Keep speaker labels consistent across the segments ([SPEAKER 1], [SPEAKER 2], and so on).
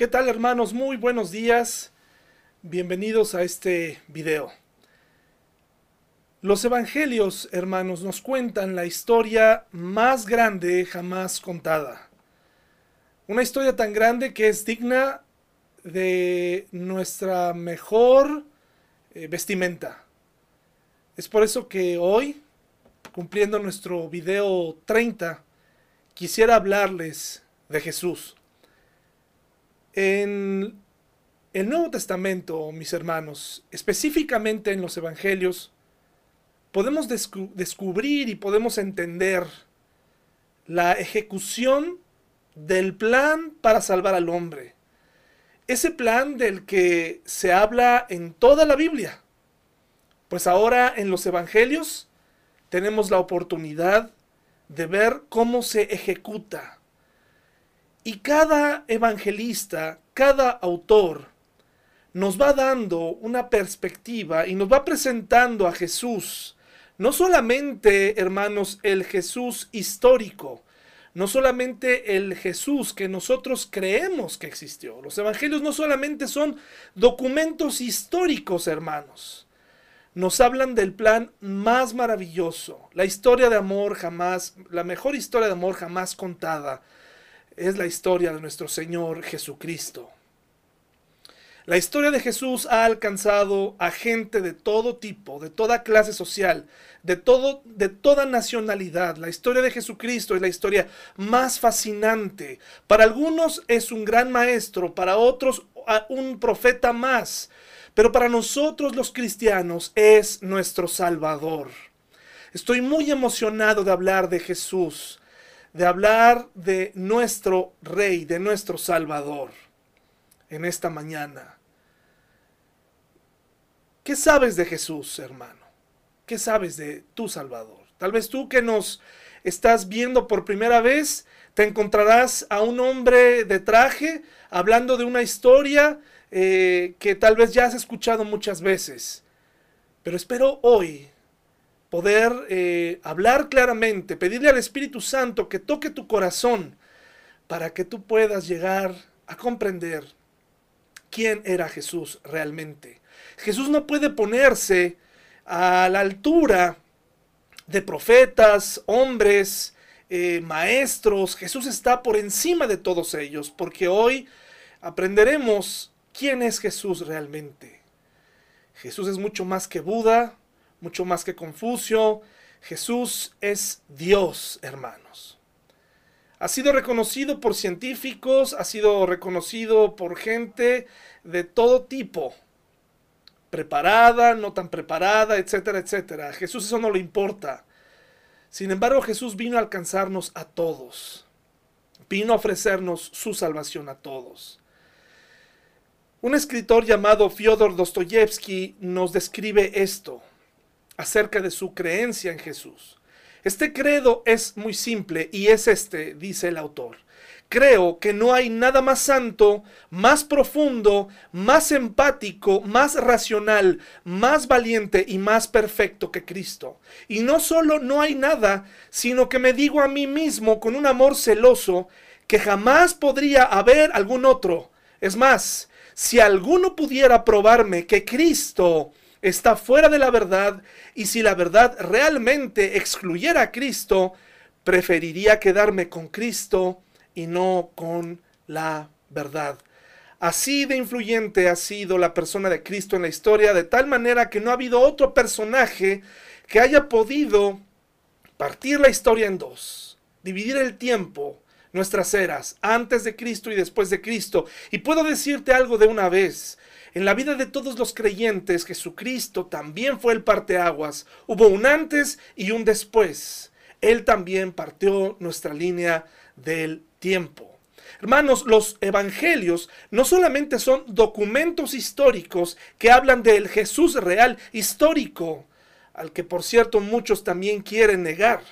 [SPEAKER 1] ¿Qué tal hermanos? Muy buenos días. Bienvenidos a este video. Los evangelios, hermanos, nos cuentan la historia más grande jamás contada. Una historia tan grande que es digna de nuestra mejor eh, vestimenta. Es por eso que hoy, cumpliendo nuestro video 30, quisiera hablarles de Jesús. En el Nuevo Testamento, mis hermanos, específicamente en los Evangelios, podemos descubrir y podemos entender la ejecución del plan para salvar al hombre. Ese plan del que se habla en toda la Biblia. Pues ahora en los Evangelios tenemos la oportunidad de ver cómo se ejecuta. Y cada evangelista, cada autor, nos va dando una perspectiva y nos va presentando a Jesús. No solamente, hermanos, el Jesús histórico, no solamente el Jesús que nosotros creemos que existió. Los evangelios no solamente son documentos históricos, hermanos. Nos hablan del plan más maravilloso, la historia de amor jamás, la mejor historia de amor jamás contada, es la historia de nuestro Señor Jesucristo. La historia de Jesús ha alcanzado a gente de todo tipo, de toda clase social, de, todo, de toda nacionalidad. La historia de Jesucristo es la historia más fascinante. Para algunos es un gran maestro, para otros un profeta más, pero para nosotros los cristianos es nuestro Salvador. Estoy muy emocionado de hablar de Jesús, de hablar de nuestro Rey, de nuestro Salvador en esta mañana. ¿Qué sabes de Jesús, hermano? ¿Qué sabes de tu Salvador? Tal vez tú que nos estás viendo por primera vez, te encontrarás a un hombre de traje hablando de una historia eh, que tal vez ya has escuchado muchas veces. Pero espero hoy poder eh, hablar claramente, pedirle al Espíritu Santo que toque tu corazón para que tú puedas llegar a comprender quién era Jesús realmente. Jesús no puede ponerse a la altura de profetas, hombres, eh, maestros. Jesús está por encima de todos ellos, porque hoy aprenderemos quién es Jesús realmente. Jesús es mucho más que Buda, mucho más que Confucio. Jesús es Dios, hermanos. Ha sido reconocido por científicos, ha sido reconocido por gente de todo tipo, preparada, no tan preparada, etcétera, etcétera. A Jesús eso no le importa. Sin embargo, Jesús vino a alcanzarnos a todos. Vino a ofrecernos su salvación a todos. Un escritor llamado Fyodor Dostoyevsky nos describe esto acerca de su creencia en Jesús. Este credo es muy simple y es este, dice el autor. Creo que no hay nada más santo, más profundo, más empático, más racional, más valiente y más perfecto que Cristo. Y no solo no hay nada, sino que me digo a mí mismo con un amor celoso que jamás podría haber algún otro. Es más, si alguno pudiera probarme que Cristo está fuera de la verdad y si la verdad realmente excluyera a Cristo, preferiría quedarme con Cristo y no con la verdad. Así de influyente ha sido la persona de Cristo en la historia, de tal manera que no ha habido otro personaje que haya podido partir la historia en dos, dividir el tiempo, nuestras eras, antes de Cristo y después de Cristo. Y puedo decirte algo de una vez. En la vida de todos los creyentes, Jesucristo también fue el parteaguas. Hubo un antes y un después. Él también partió nuestra línea del tiempo. Hermanos, los evangelios no solamente son documentos históricos que hablan del Jesús real histórico, al que por cierto muchos también quieren negar.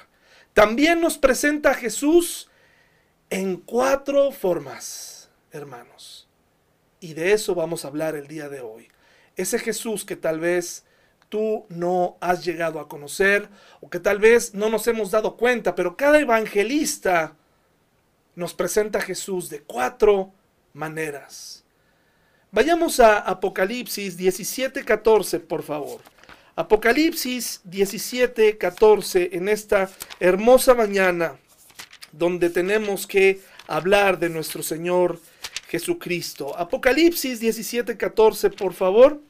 [SPEAKER 1] También nos presenta a Jesús en cuatro formas, hermanos. Y de eso vamos a hablar el día de hoy. Ese Jesús que tal vez tú no has llegado a conocer o que tal vez no nos hemos dado cuenta, pero cada evangelista nos presenta a Jesús de cuatro maneras. Vayamos a Apocalipsis 17:14, por favor. Apocalipsis 17:14 en esta hermosa mañana donde tenemos que hablar de nuestro Señor Jesucristo. Apocalipsis 17:14, por favor.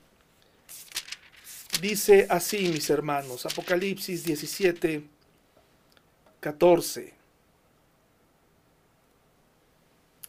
[SPEAKER 1] Dice así, mis hermanos, Apocalipsis 17:14.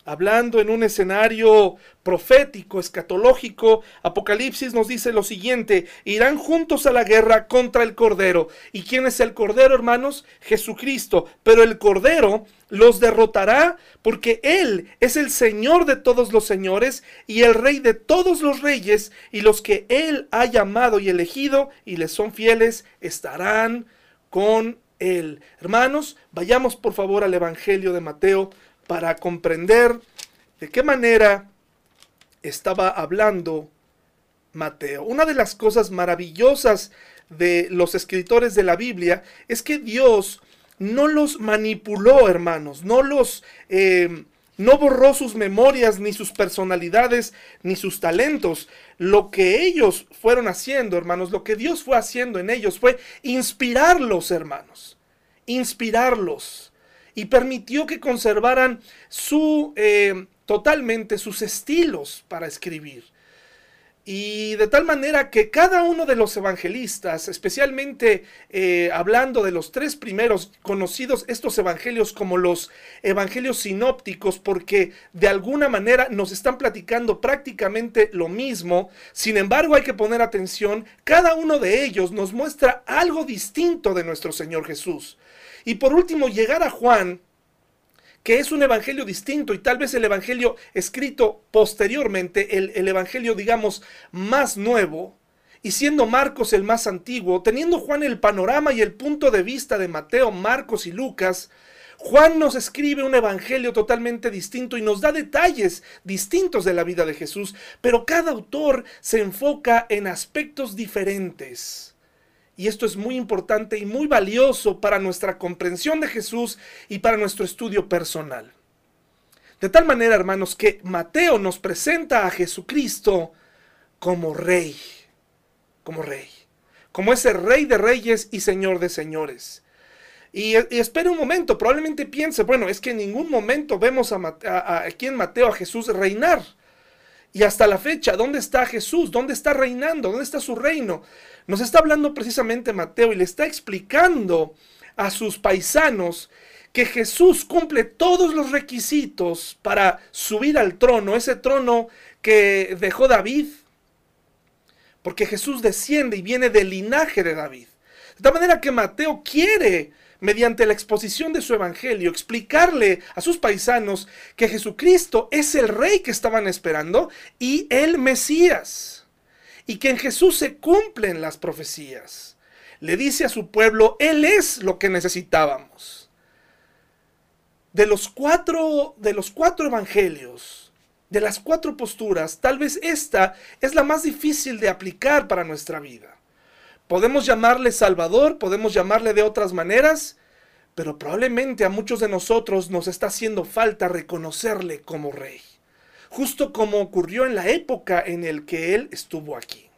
[SPEAKER 1] Hablando en un escenario profético, escatológico, Apocalipsis nos dice lo siguiente, irán juntos a la guerra contra el Cordero. ¿Y quién es el Cordero, hermanos? Jesucristo. Pero el Cordero los derrotará porque Él es el Señor de todos los señores y el Rey de todos los reyes, y los que Él ha llamado y elegido y les son fieles estarán con Él. Hermanos, vayamos por favor al Evangelio de Mateo para comprender de qué manera estaba hablando Mateo. Una de las cosas maravillosas de los escritores de la Biblia es que Dios no los manipuló, hermanos, no los... Eh, no borró sus memorias, ni sus personalidades, ni sus talentos. Lo que ellos fueron haciendo, hermanos, lo que Dios fue haciendo en ellos fue inspirarlos, hermanos. Inspirarlos y permitió que conservaran su, eh, totalmente sus estilos para escribir. Y de tal manera que cada uno de los evangelistas, especialmente eh, hablando de los tres primeros conocidos, estos evangelios como los evangelios sinópticos, porque de alguna manera nos están platicando prácticamente lo mismo, sin embargo hay que poner atención, cada uno de ellos nos muestra algo distinto de nuestro Señor Jesús. Y por último, llegar a Juan, que es un evangelio distinto y tal vez el evangelio escrito posteriormente, el, evangelio digamos más nuevo, y siendo Marcos el más antiguo, teniendo Juan el panorama y el punto de vista de Mateo, Marcos y Lucas, Juan nos escribe un evangelio totalmente distinto y nos da detalles distintos de la vida de Jesús, pero cada autor se enfoca en aspectos diferentes. Y esto es muy importante y muy valioso para nuestra comprensión de Jesús y para nuestro estudio personal. De tal manera, hermanos, que Mateo nos presenta a Jesucristo como rey, como rey, como ese rey de reyes y señor de señores. Y, espere un momento, probablemente piense, bueno, es que en ningún momento vemos a, aquí en Mateo a Jesús reinar. Y hasta la fecha, ¿dónde está Jesús? ¿Dónde está reinando? ¿Dónde está su reino? Nos está hablando precisamente Mateo y le está explicando a sus paisanos que Jesús cumple todos los requisitos para subir al trono, ese trono que dejó David, porque Jesús desciende y viene del linaje de David. De tal manera que Mateo quiere mediante la exposición de su evangelio, explicarle a sus paisanos que Jesucristo es el rey que estaban esperando y el Mesías, y que en Jesús se cumplen las profecías. Le dice a su pueblo, Él es lo que necesitábamos. De los cuatro, de los cuatro evangelios, de las cuatro posturas, tal vez esta es la más difícil de aplicar para nuestra vida. Podemos llamarle Salvador, podemos llamarle de otras maneras, pero probablemente a muchos de nosotros nos está haciendo falta reconocerle como rey, justo como ocurrió en la época en el que él estuvo aquí.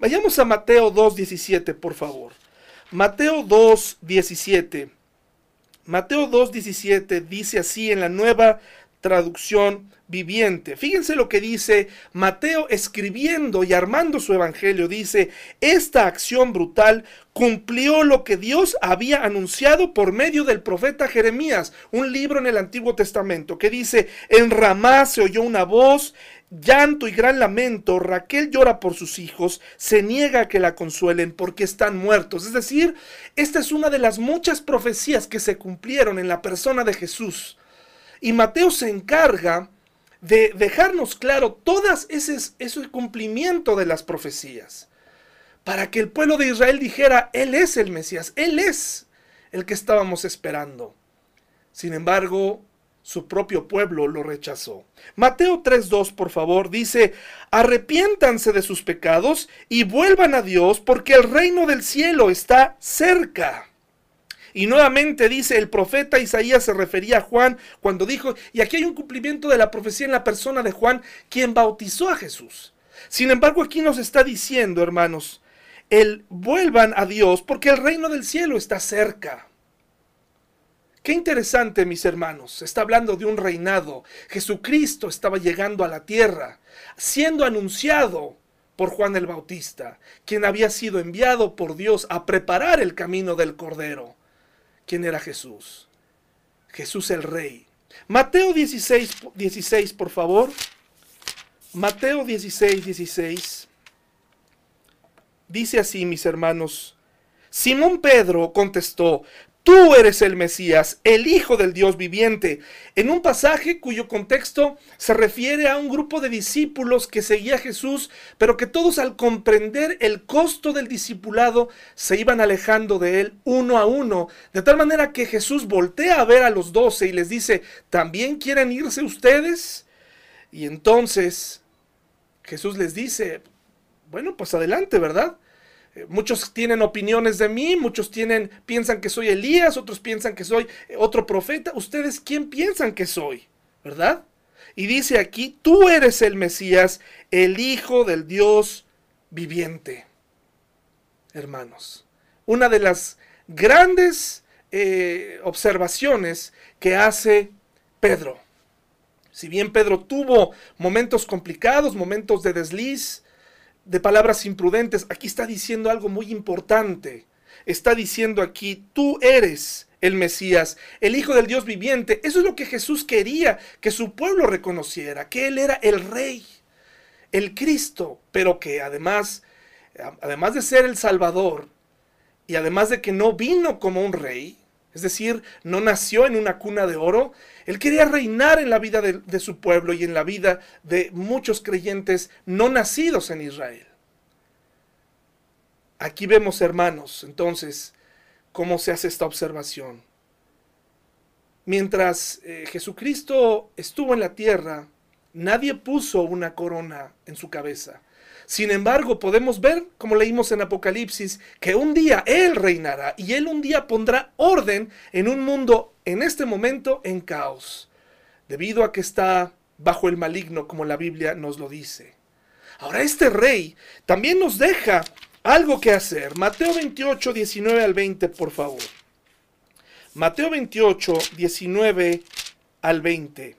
[SPEAKER 1] Vayamos a Mateo 2.17, por favor. Mateo 2.17. Mateo 2.17 dice así en la nueva traducción viviente. Fíjense lo que dice Mateo escribiendo y armando su evangelio. Dice, esta acción brutal cumplió lo que Dios había anunciado por medio del profeta Jeremías, un libro en el Antiguo Testamento, que dice, en Ramá se oyó una voz, llanto y gran lamento, Raquel llora por sus hijos, se niega a que la consuelen porque están muertos. Es decir, esta es una de las muchas profecías que se cumplieron en la persona de Jesús. Y Mateo se encarga de dejarnos claro todas ese, cumplimiento de las profecías. Para que el pueblo de Israel dijera, Él es el Mesías, Él es el que estábamos esperando. Sin embargo, su propio pueblo lo rechazó. Mateo 3.2, por favor, dice, arrepiéntanse de sus pecados y vuelvan a Dios porque el reino del cielo está cerca. Y nuevamente dice, el profeta Isaías se refería a Juan cuando dijo, y aquí hay un cumplimiento de la profecía en la persona de Juan, quien bautizó a Jesús. Sin embargo, aquí nos está diciendo, hermanos, el vuelvan a Dios porque el reino del cielo está cerca. Qué interesante, mis hermanos. Está hablando de un reinado. Jesucristo estaba llegando a la tierra, siendo anunciado por Juan el Bautista, quien había sido enviado por Dios a preparar el camino del Cordero. ¿Quién era Jesús? Jesús el Rey. Mateo 16, 16, por favor. Mateo 16, 16. Dice así, mis hermanos. Simón Pedro contestó, Tú eres el Mesías, el Hijo del Dios viviente, en un pasaje cuyo contexto se refiere a un grupo de discípulos que seguía a Jesús, pero que todos al comprender el costo del discipulado se iban alejando de él uno a uno, de tal manera que Jesús voltea a ver a los doce y les dice, ¿también quieren irse ustedes? Y entonces Jesús les dice, bueno, pues adelante, ¿verdad? Muchos tienen opiniones de mí, muchos piensan que soy Elías, otros piensan que soy eh, otro profeta. ¿Ustedes quién piensan que soy? ¿Verdad? Y dice aquí, tú eres el Mesías, el Hijo del Dios viviente. Hermanos, una de las grandes eh, observaciones que hace Pedro. Si bien Pedro tuvo momentos complicados, momentos de desliz, de palabras imprudentes, aquí está diciendo algo muy importante. Está diciendo aquí, tú eres el Mesías, el Hijo del Dios viviente. Eso es lo que Jesús quería que su pueblo reconociera, que Él era el Rey, el Cristo, pero que además, además de ser el Salvador, y además de que no vino como un rey, es decir, no nació en una cuna de oro. Él quería reinar en la vida de, su pueblo y en la vida de muchos creyentes no nacidos en Israel. Aquí vemos, hermanos, entonces, cómo se hace esta observación. Mientras eh, Jesucristo estuvo en la tierra, nadie puso una corona en su cabeza. Sin embargo, podemos ver, como leímos en Apocalipsis, que un día Él reinará y Él un día pondrá orden en un mundo en este momento en caos, debido a que está bajo el maligno, como la Biblia nos lo dice. Ahora, este rey también nos deja algo que hacer. Mateo 28, 19 al 20, por favor. Mateo 28, 19 al 20.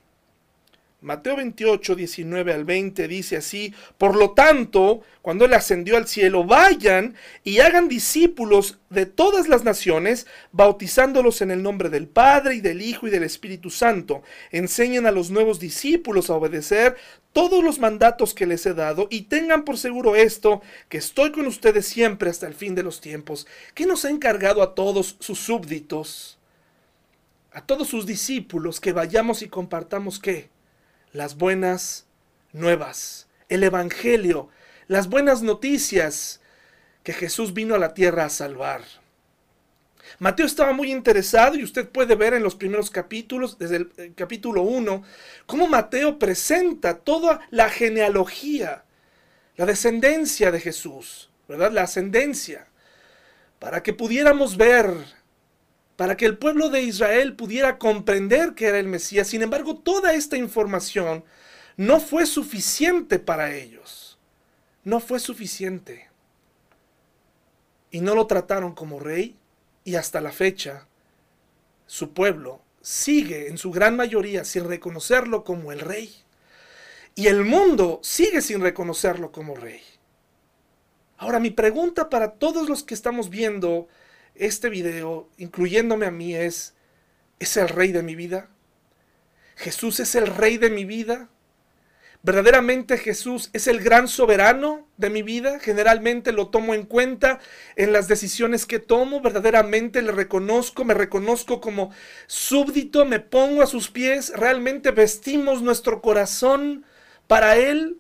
[SPEAKER 1] Mateo 28, 19 al 20 dice así, por lo tanto, cuando Él ascendió al cielo, vayan y hagan discípulos de todas las naciones, bautizándolos en el nombre del Padre y del Hijo y del Espíritu Santo. Enseñen a los nuevos discípulos a obedecer todos los mandatos que les he dado y tengan por seguro esto, que estoy con ustedes siempre hasta el fin de los tiempos. que nos ha encargado a todos sus súbditos? A todos sus discípulos que vayamos y compartamos qué? Las buenas nuevas, el Evangelio, las buenas noticias que Jesús vino a la tierra a salvar. Mateo estaba muy interesado y usted puede ver en los primeros capítulos, desde el, el capítulo 1, cómo Mateo presenta toda la genealogía, la descendencia de Jesús, ¿verdad? La ascendencia, para que pudiéramos ver para que el pueblo de Israel pudiera comprender que era el Mesías. Sin embargo, toda esta información no fue suficiente para ellos. No fue suficiente. Y no lo trataron como rey y hasta la fecha su pueblo sigue en su gran mayoría sin reconocerlo como el rey. Y el mundo sigue sin reconocerlo como rey. Ahora mi pregunta para todos los que estamos viendo este video, incluyéndome a mí, es, ¿es el rey de mi vida? ¿Jesús es el rey de mi vida? ¿Verdaderamente Jesús es el gran soberano de mi vida? Generalmente lo tomo en cuenta en las decisiones que tomo, verdaderamente le reconozco, me reconozco como súbdito, me pongo a sus pies, realmente vestimos nuestro corazón para Él,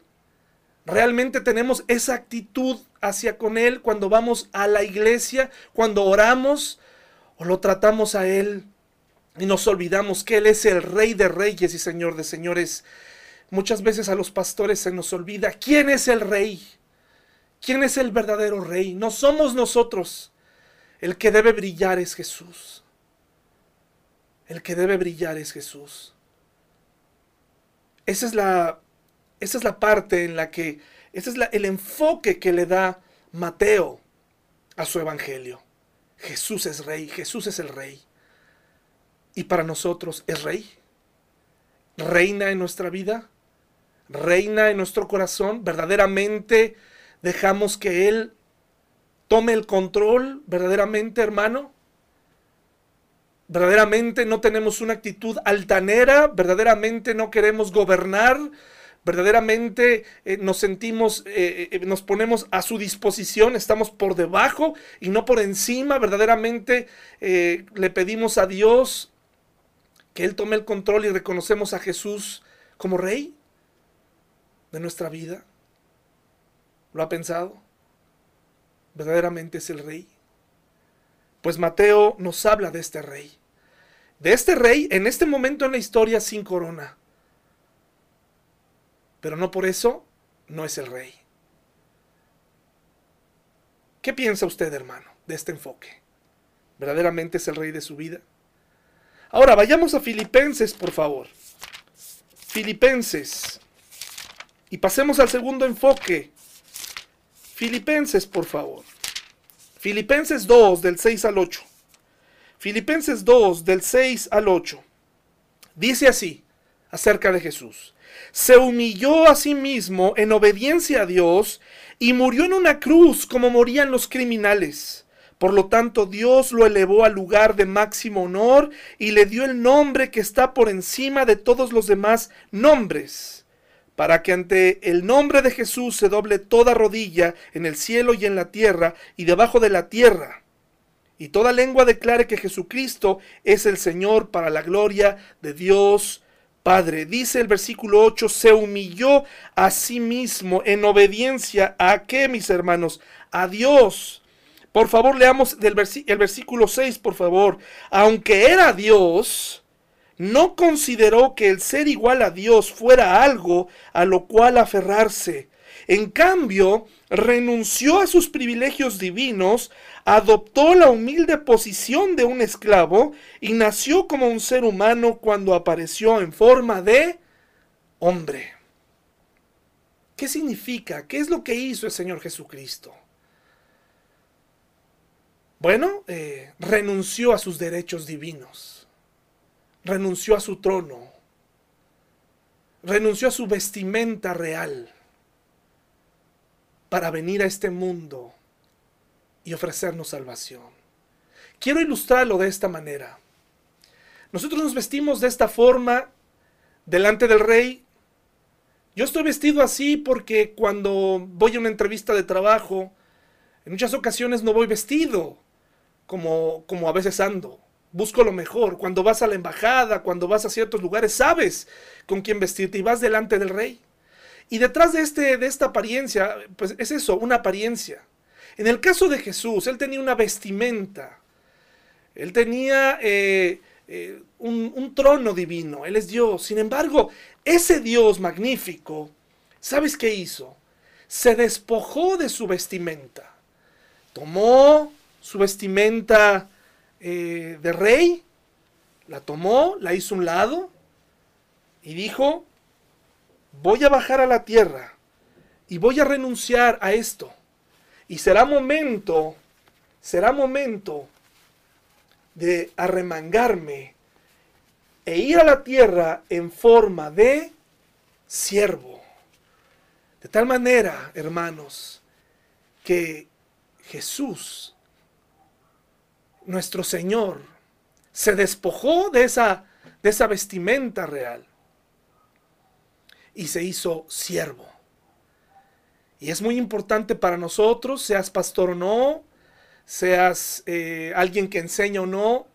[SPEAKER 1] realmente tenemos esa actitud hacia con Él cuando vamos a la iglesia, cuando oramos o lo tratamos a Él y nos olvidamos que Él es el Rey de Reyes y Señor de Señores. Muchas veces a los pastores se nos olvida quién es el Rey, quién es el verdadero Rey. No somos nosotros. El que debe brillar es Jesús. El que debe brillar es Jesús. Esa es la, esa es la parte en la que, ese es el enfoque que le da Mateo a su evangelio. Jesús es rey, Jesús es el rey. Y para nosotros es rey. Reina en nuestra vida, reina en nuestro corazón. Verdaderamente dejamos que Él tome el control, verdaderamente hermano. Verdaderamente no tenemos una actitud altanera, verdaderamente no queremos gobernar, verdaderamente eh, nos sentimos, eh, eh, nos ponemos a su disposición, estamos por debajo y no por encima, verdaderamente le pedimos a Dios que Él tome el control y reconocemos a Jesús como Rey de nuestra vida. ¿Lo ha pensado? ¿Verdaderamente es el Rey? Pues Mateo nos habla de este rey. De este rey en este momento en la historia sin corona. Pero no por eso no es el rey. ¿Qué piensa usted, hermano, de este enfoque? ¿Verdaderamente es el rey de su vida? Ahora, vayamos a Filipenses, por favor. Filipenses. Y pasemos al segundo enfoque. Filipenses, por favor. Filipenses 2, del 6 al 8. Filipenses 2, del 6 al 8. Dice así acerca de Jesús. Se humilló a sí mismo en obediencia a Dios y murió en una cruz como morían los criminales. Por lo tanto, Dios lo elevó al lugar de máximo honor y le dio el nombre que está por encima de todos los demás nombres para que ante el nombre de Jesús se doble toda rodilla en el cielo y en la tierra y debajo de la tierra, y toda lengua declare que Jesucristo es el Señor para la gloria de Dios Padre. Dice el versículo 8, se humilló a sí mismo en obediencia a qué, mis hermanos? A Dios. Por favor, leamos del el versículo 6, por favor. Aunque era Dios, no consideró que el ser igual a Dios fuera algo a lo cual aferrarse. En cambio, renunció a sus privilegios divinos, adoptó la humilde posición de un esclavo y nació como un ser humano cuando apareció en forma de hombre. ¿Qué significa? ¿Qué es lo que hizo el Señor Jesucristo? Bueno, eh, renunció a sus derechos divinos renunció a su trono, renunció a su vestimenta real para venir a este mundo y ofrecernos salvación. Quiero ilustrarlo de esta manera. Nosotros nos vestimos de esta forma delante del rey. Yo estoy vestido así porque cuando voy a una entrevista de trabajo, en muchas ocasiones no voy vestido como, como a veces ando busco lo mejor. Cuando vas a la embajada, cuando vas a ciertos lugares, sabes con quién vestirte y vas delante del rey. Y detrás de, este, de esta apariencia, pues es eso, una apariencia. En el caso de Jesús, él tenía una vestimenta. Él tenía eh, eh, un, trono divino. Él es Dios. Sin embargo, ese Dios magnífico, ¿sabes qué hizo? Se despojó de su vestimenta. Tomó su vestimenta eh, de rey, la tomó, la hizo un lado y dijo, voy a bajar a la tierra y voy a renunciar a esto. Y será momento, será momento de arremangarme e ir a la tierra en forma de siervo. De tal manera, hermanos, que Jesús nuestro Señor se despojó de esa, de esa vestimenta real y se hizo siervo. Y es muy importante para nosotros, seas pastor o no, seas eh, alguien que enseña o no,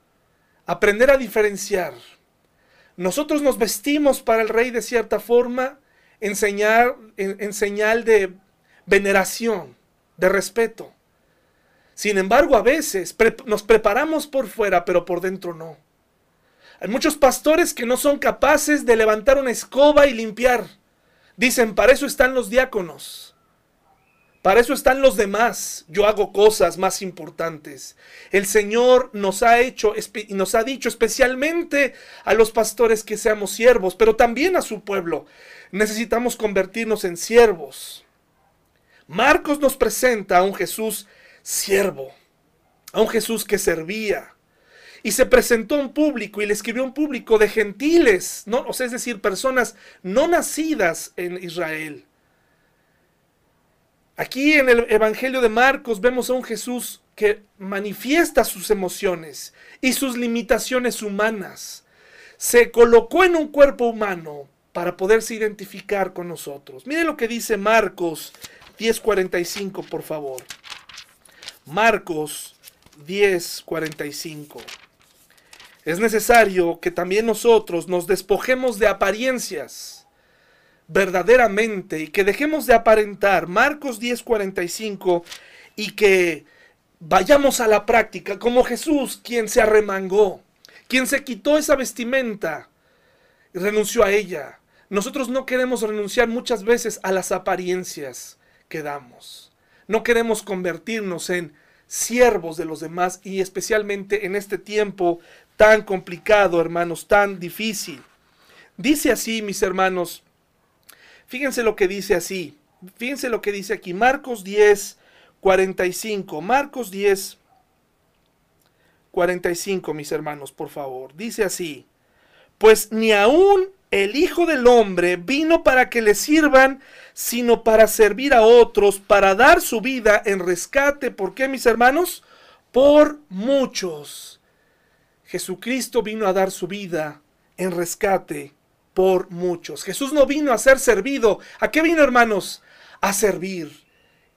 [SPEAKER 1] aprender a diferenciar. Nosotros nos vestimos para el rey de cierta forma, enseñar, en señal de veneración, de respeto. Sin embargo, a veces nos preparamos por fuera, pero por dentro no. Hay muchos pastores que no son capaces de levantar una escoba y limpiar. Dicen, para eso están los diáconos. Para eso están los demás. Yo hago cosas más importantes. El Señor nos ha hecho y nos ha dicho especialmente a los pastores que seamos siervos, pero también a su pueblo. Necesitamos convertirnos en siervos. Marcos nos presenta a un Jesús siervo, a un Jesús que servía. Y se presentó a un público y le escribió a un público de gentiles, ¿no? o sea, es decir, personas no nacidas en Israel. Aquí en el Evangelio de Marcos vemos a un Jesús que manifiesta sus emociones y sus limitaciones humanas. Se colocó en un cuerpo humano para poderse identificar con nosotros. Mire lo que dice Marcos 10:45, por favor. Marcos 10:45. Es necesario que también nosotros nos despojemos de apariencias verdaderamente y que dejemos de aparentar Marcos 10:45 y que vayamos a la práctica como Jesús, quien se arremangó, quien se quitó esa vestimenta y renunció a ella. Nosotros no queremos renunciar muchas veces a las apariencias que damos. No queremos convertirnos en siervos de los demás y especialmente en este tiempo tan complicado, hermanos, tan difícil. Dice así, mis hermanos, Fíjense lo que dice así. Fíjense lo que dice aquí. Marcos 10, 45. Marcos 10, 45, mis hermanos, por favor. Dice así. Pues ni aún el Hijo del Hombre vino para que le sirvan, sino para servir a otros, para dar su vida en rescate. ¿Por qué, mis hermanos? Por muchos. Jesucristo vino a dar su vida en rescate por muchos. Jesús no vino a ser servido. ¿A qué vino, hermanos? A servir.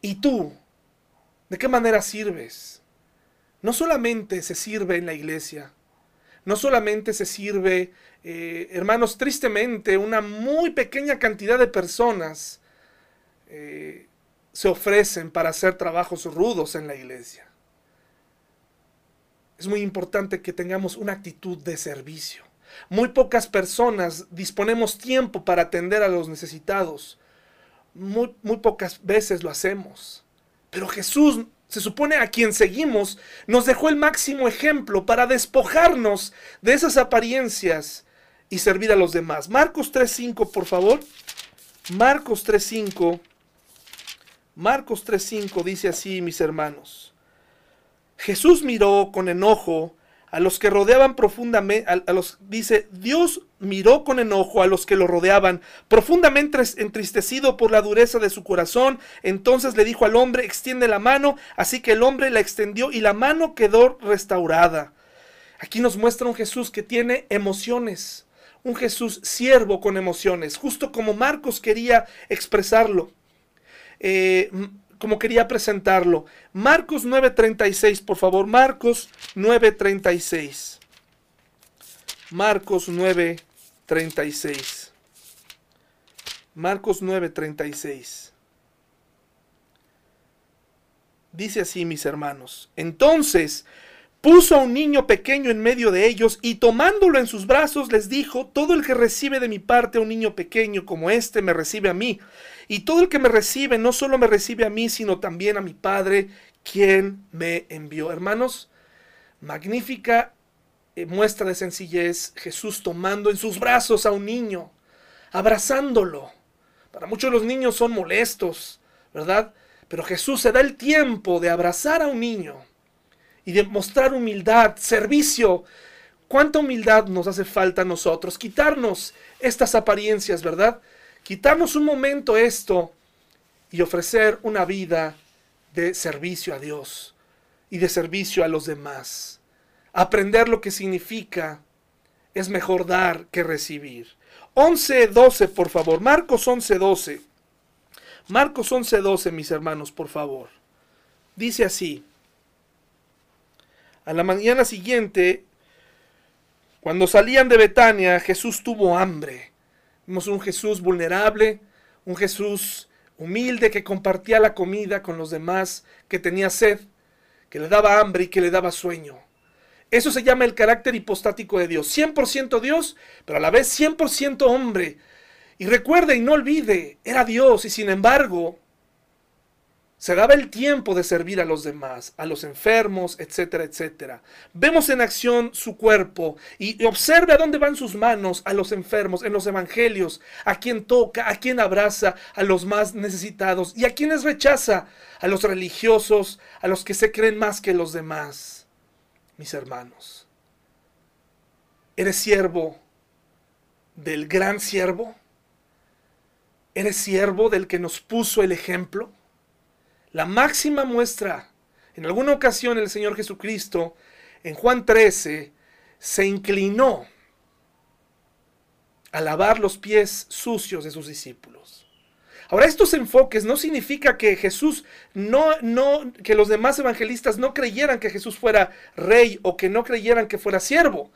[SPEAKER 1] ¿Y tú? ¿De qué manera sirves? No solamente se sirve en la iglesia, no solamente se sirve, eh, hermanos, tristemente, una muy pequeña cantidad de personas eh, se ofrecen para hacer trabajos rudos en la iglesia. Es muy importante que tengamos una actitud de servicio. Muy pocas personas disponemos tiempo para atender a los necesitados. Muy, pocas veces lo hacemos. Pero Jesús, se supone a quien seguimos, nos dejó el máximo ejemplo para despojarnos de esas apariencias y servir a los demás. Marcos 3.5, por favor. Marcos 3.5. Marcos 3.5 dice así, mis hermanos. Jesús miró con enojo a los que rodeaban profundamente, los, dice, Dios miró con enojo a los que lo rodeaban, profundamente entristecido por la dureza de su corazón, entonces le dijo al hombre, extiende la mano, así que el hombre la extendió y la mano quedó restaurada. Aquí nos muestra un Jesús que tiene emociones, un Jesús siervo con emociones, justo como Marcos quería expresarlo. Eh, como quería presentarlo. Marcos 9:36, por favor, Marcos 9:36. Marcos 9:36. Marcos 9:36. Dice así, mis hermanos. Entonces puso a un niño pequeño en medio de ellos y tomándolo en sus brazos les dijo, todo el que recibe de mi parte a un niño pequeño como este me recibe a mí. Y todo el que me recibe no solo me recibe a mí, sino también a mi Padre, quien me envió. Hermanos, magnífica eh, muestra de sencillez, Jesús tomando en sus brazos a un niño, abrazándolo. Para muchos los niños son molestos, ¿verdad? Pero Jesús se da el tiempo de abrazar a un niño y de mostrar humildad, servicio. ¿Cuánta humildad nos hace falta a nosotros? Quitarnos estas apariencias, ¿verdad? Quitarnos un momento esto y ofrecer una vida de servicio a Dios y de servicio a los demás. Aprender lo que significa es mejor dar que recibir. 11.12, por favor. Marcos 11.12. Marcos 11.12, mis hermanos, por favor. Dice así. A la mañana siguiente, cuando salían de Betania, Jesús tuvo hambre. Vimos un Jesús vulnerable, un Jesús humilde que compartía la comida con los demás, que tenía sed, que le daba hambre y que le daba sueño. Eso se llama el carácter hipostático de Dios. 100% Dios, pero a la vez 100% hombre. Y recuerde y no olvide, era Dios y sin embargo Se daba el tiempo de servir a los demás, a los enfermos, etcétera, etcétera. Vemos en acción su cuerpo y observe a dónde van sus manos a los enfermos en los evangelios, a quien toca, a quien abraza, a los más necesitados y a quienes rechaza, a los religiosos, a los que se creen más que los demás. Mis hermanos, ¿eres siervo del gran siervo? ¿Eres siervo del que nos puso el ejemplo? La máxima muestra, en alguna ocasión el Señor Jesucristo, en Juan 13, se inclinó a lavar los pies sucios de sus discípulos. Ahora, estos enfoques no significa que Jesús no, no, que los demás evangelistas no creyeran que Jesús fuera rey o que no creyeran que fuera siervo.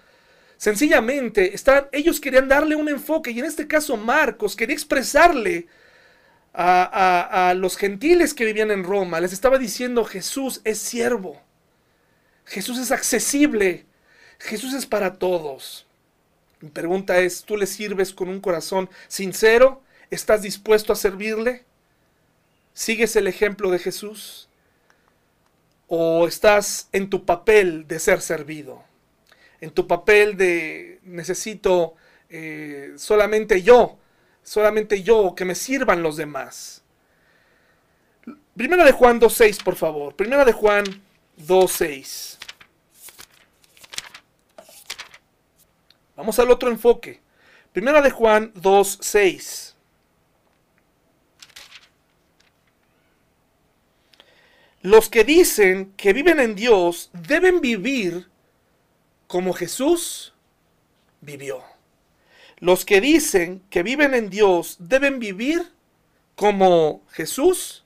[SPEAKER 1] Sencillamente, ellos querían darle un enfoque y en este caso Marcos quería expresarle a, los gentiles que vivían en Roma, les estaba diciendo Jesús es siervo, Jesús es accesible, Jesús es para todos. Mi pregunta es, ¿tú le sirves con un corazón sincero? ¿Estás dispuesto a servirle? ¿Sigues el ejemplo de Jesús? ¿O estás en tu papel de ser servido? En tu papel de necesito eh, solamente yo solamente yo, que me sirvan los demás. Primera de Juan 2.6, por favor. Primera de Juan 2.6. Vamos al otro enfoque. Primera de Juan 2.6. Los que dicen que viven en Dios deben vivir como Jesús vivió. Los que dicen que viven en Dios deben vivir como Jesús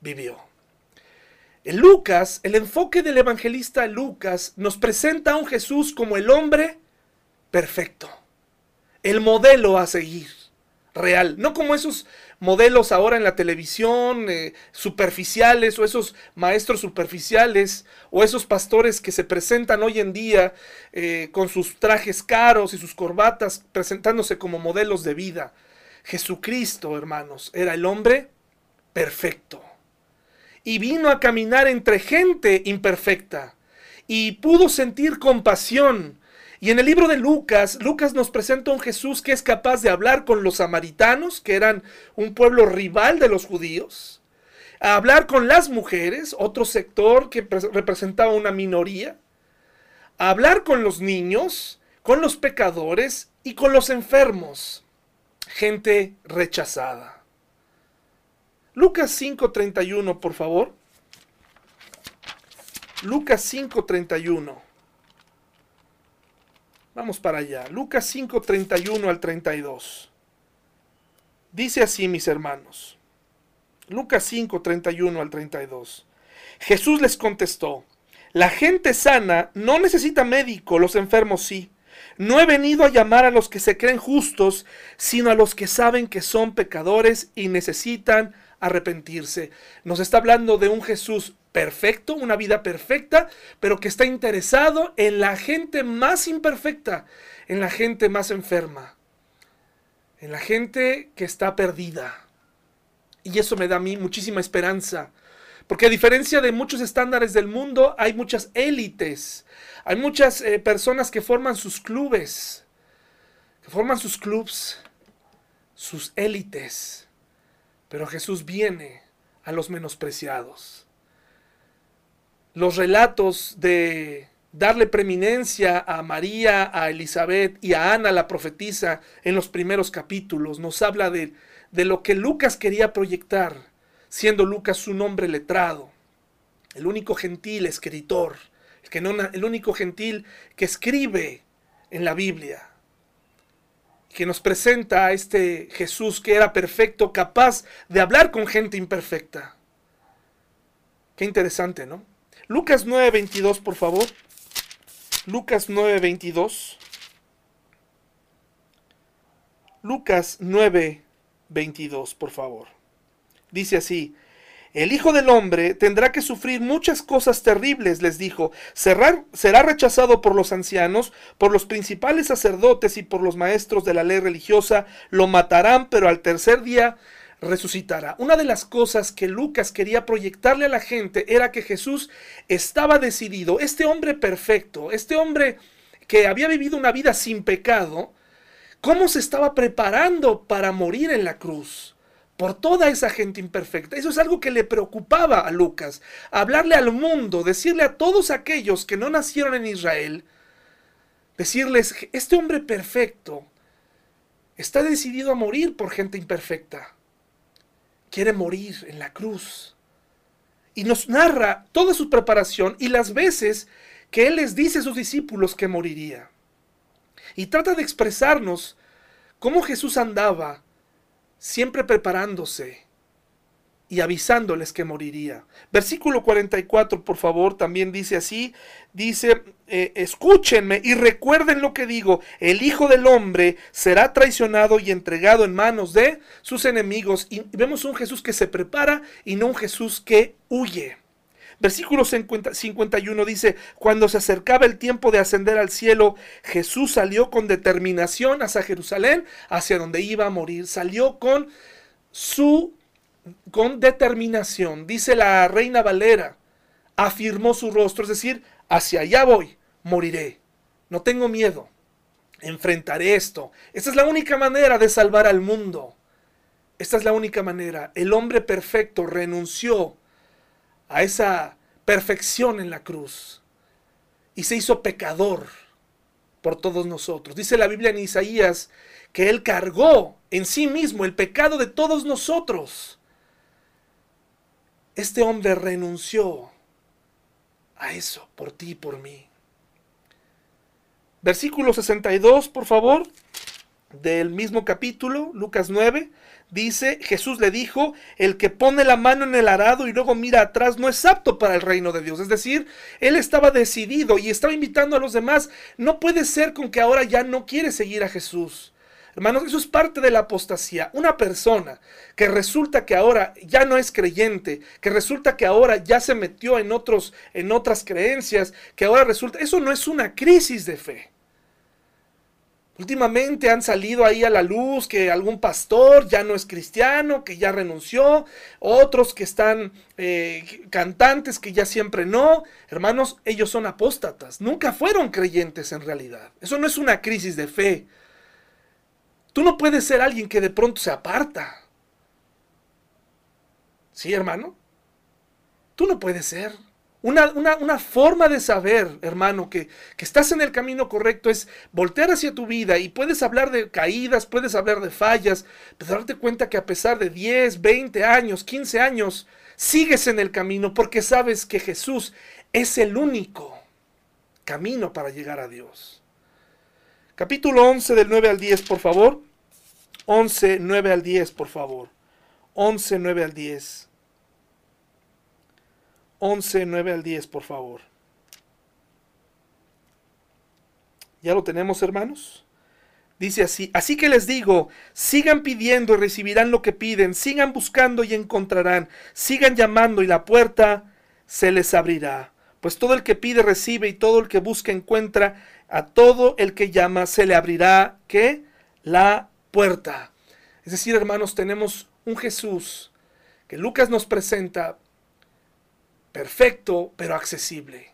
[SPEAKER 1] vivió. En Lucas, el enfoque del evangelista Lucas nos presenta a un Jesús como el hombre perfecto, el modelo a seguir, real, no como esos modelos ahora en la televisión, eh, superficiales, o esos maestros superficiales, o esos pastores que se presentan hoy en día eh, con sus trajes caros y sus corbatas, presentándose como modelos de vida. Jesucristo, hermanos, era el hombre perfecto. Y vino a caminar entre gente imperfecta. Y pudo sentir compasión y en el libro de Lucas, Lucas nos presenta un Jesús que es capaz de hablar con los samaritanos, que eran un pueblo rival de los judíos, a hablar con las mujeres, otro sector que representaba una minoría, a hablar con los niños, con los pecadores y con los enfermos, gente rechazada. Lucas 5:31, por favor. Lucas 5:31. Vamos para allá. Lucas 5, 31 al 32. Dice así, mis hermanos. Lucas 5, 31 al 32. Jesús les contestó, la gente sana no necesita médico, los enfermos sí. No he venido a llamar a los que se creen justos, sino a los que saben que son pecadores y necesitan arrepentirse. Nos está hablando de un Jesús perfecto, una vida perfecta, pero que está interesado en la gente más imperfecta, en la gente más enferma, en la gente que está perdida. Y eso me da a mí muchísima esperanza. Porque a diferencia de muchos estándares del mundo, hay muchas élites, hay muchas eh, personas que forman sus clubes, que forman sus clubs, sus élites. Pero Jesús viene a los menospreciados los relatos de darle preeminencia a María, a Elizabeth y a Ana, la profetisa, en los primeros capítulos. Nos habla de, de lo que Lucas quería proyectar, siendo Lucas un hombre letrado, el único gentil escritor, el, que no, el único gentil que escribe en la Biblia, que nos presenta a este Jesús que era perfecto, capaz de hablar con gente imperfecta. Qué interesante, ¿no? Lucas 9:22, por favor. Lucas 9:22. Lucas 9:22, por favor. Dice así, el Hijo del Hombre tendrá que sufrir muchas cosas terribles, les dijo. Será, rechazado por los ancianos, por los principales sacerdotes y por los maestros de la ley religiosa. Lo matarán, pero al tercer día resucitará. Una de las cosas que Lucas quería proyectarle a la gente era que Jesús estaba decidido, este hombre perfecto, este hombre que había vivido una vida sin pecado, cómo se estaba preparando para morir en la cruz por toda esa gente imperfecta. Eso es algo que le preocupaba a Lucas. Hablarle al mundo, decirle a todos aquellos que no nacieron en Israel, decirles, este hombre perfecto está decidido a morir por gente imperfecta. Quiere morir en la cruz. Y nos narra toda su preparación y las veces que él les dice a sus discípulos que moriría. Y trata de expresarnos cómo Jesús andaba siempre preparándose y avisándoles que moriría. Versículo 44, por favor, también dice así, dice, eh, escúchenme y recuerden lo que digo, el Hijo del Hombre será traicionado y entregado en manos de sus enemigos. Y vemos un Jesús que se prepara y no un Jesús que huye. Versículo 51 dice, cuando se acercaba el tiempo de ascender al cielo, Jesús salió con determinación hacia Jerusalén, hacia donde iba a morir. Salió con su con determinación, dice la reina Valera, afirmó su rostro, es decir, hacia allá voy, moriré. No tengo miedo. Enfrentaré esto. Esta es la única manera de salvar al mundo. Esta es la única manera. El hombre perfecto renunció a esa perfección en la cruz y se hizo pecador por todos nosotros. Dice la Biblia en Isaías que Él cargó en sí mismo el pecado de todos nosotros. Este hombre renunció a eso por ti y por mí. Versículo 62, por favor, del mismo capítulo, Lucas 9. Dice, Jesús le dijo, el que pone la mano en el arado y luego mira atrás no es apto para el reino de Dios. Es decir, él estaba decidido y estaba invitando a los demás. No puede ser con que ahora ya no quiere seguir a Jesús. Hermanos, eso es parte de la apostasía. Una persona que resulta que ahora ya no es creyente, que resulta que ahora ya se metió en otros en otras creencias, que ahora resulta, eso no es una crisis de fe. Últimamente han salido ahí a la luz que algún pastor ya no es cristiano, que ya renunció, otros que están eh, cantantes que ya siempre no. Hermanos, ellos son apóstatas, nunca fueron creyentes en realidad. Eso no es una crisis de fe. Tú no puedes ser alguien que de pronto se aparta. ¿Sí, hermano? Tú no puedes ser. Una, forma de saber, hermano, que, que, estás en el camino correcto es voltear hacia tu vida y puedes hablar de caídas, puedes hablar de fallas, pero darte cuenta que a pesar de 10, 20 años, 15 años, sigues en el camino porque sabes que Jesús es el único camino para llegar a Dios. Capítulo 11 del 9 al 10, por favor. 11, 9 al 10, por favor. 11, 9 al 10. 11, 9 al 10, por favor. ¿Ya lo tenemos, hermanos? Dice así, así que les digo, sigan pidiendo y recibirán lo que piden, sigan buscando y encontrarán, sigan llamando y la puerta se les abrirá. Pues todo el que pide recibe y todo el que busca encuentra, a todo el que llama se le abrirá, ¿qué? La puerta. Es decir, hermanos, tenemos un Jesús que Lucas nos presenta perfecto, pero accesible.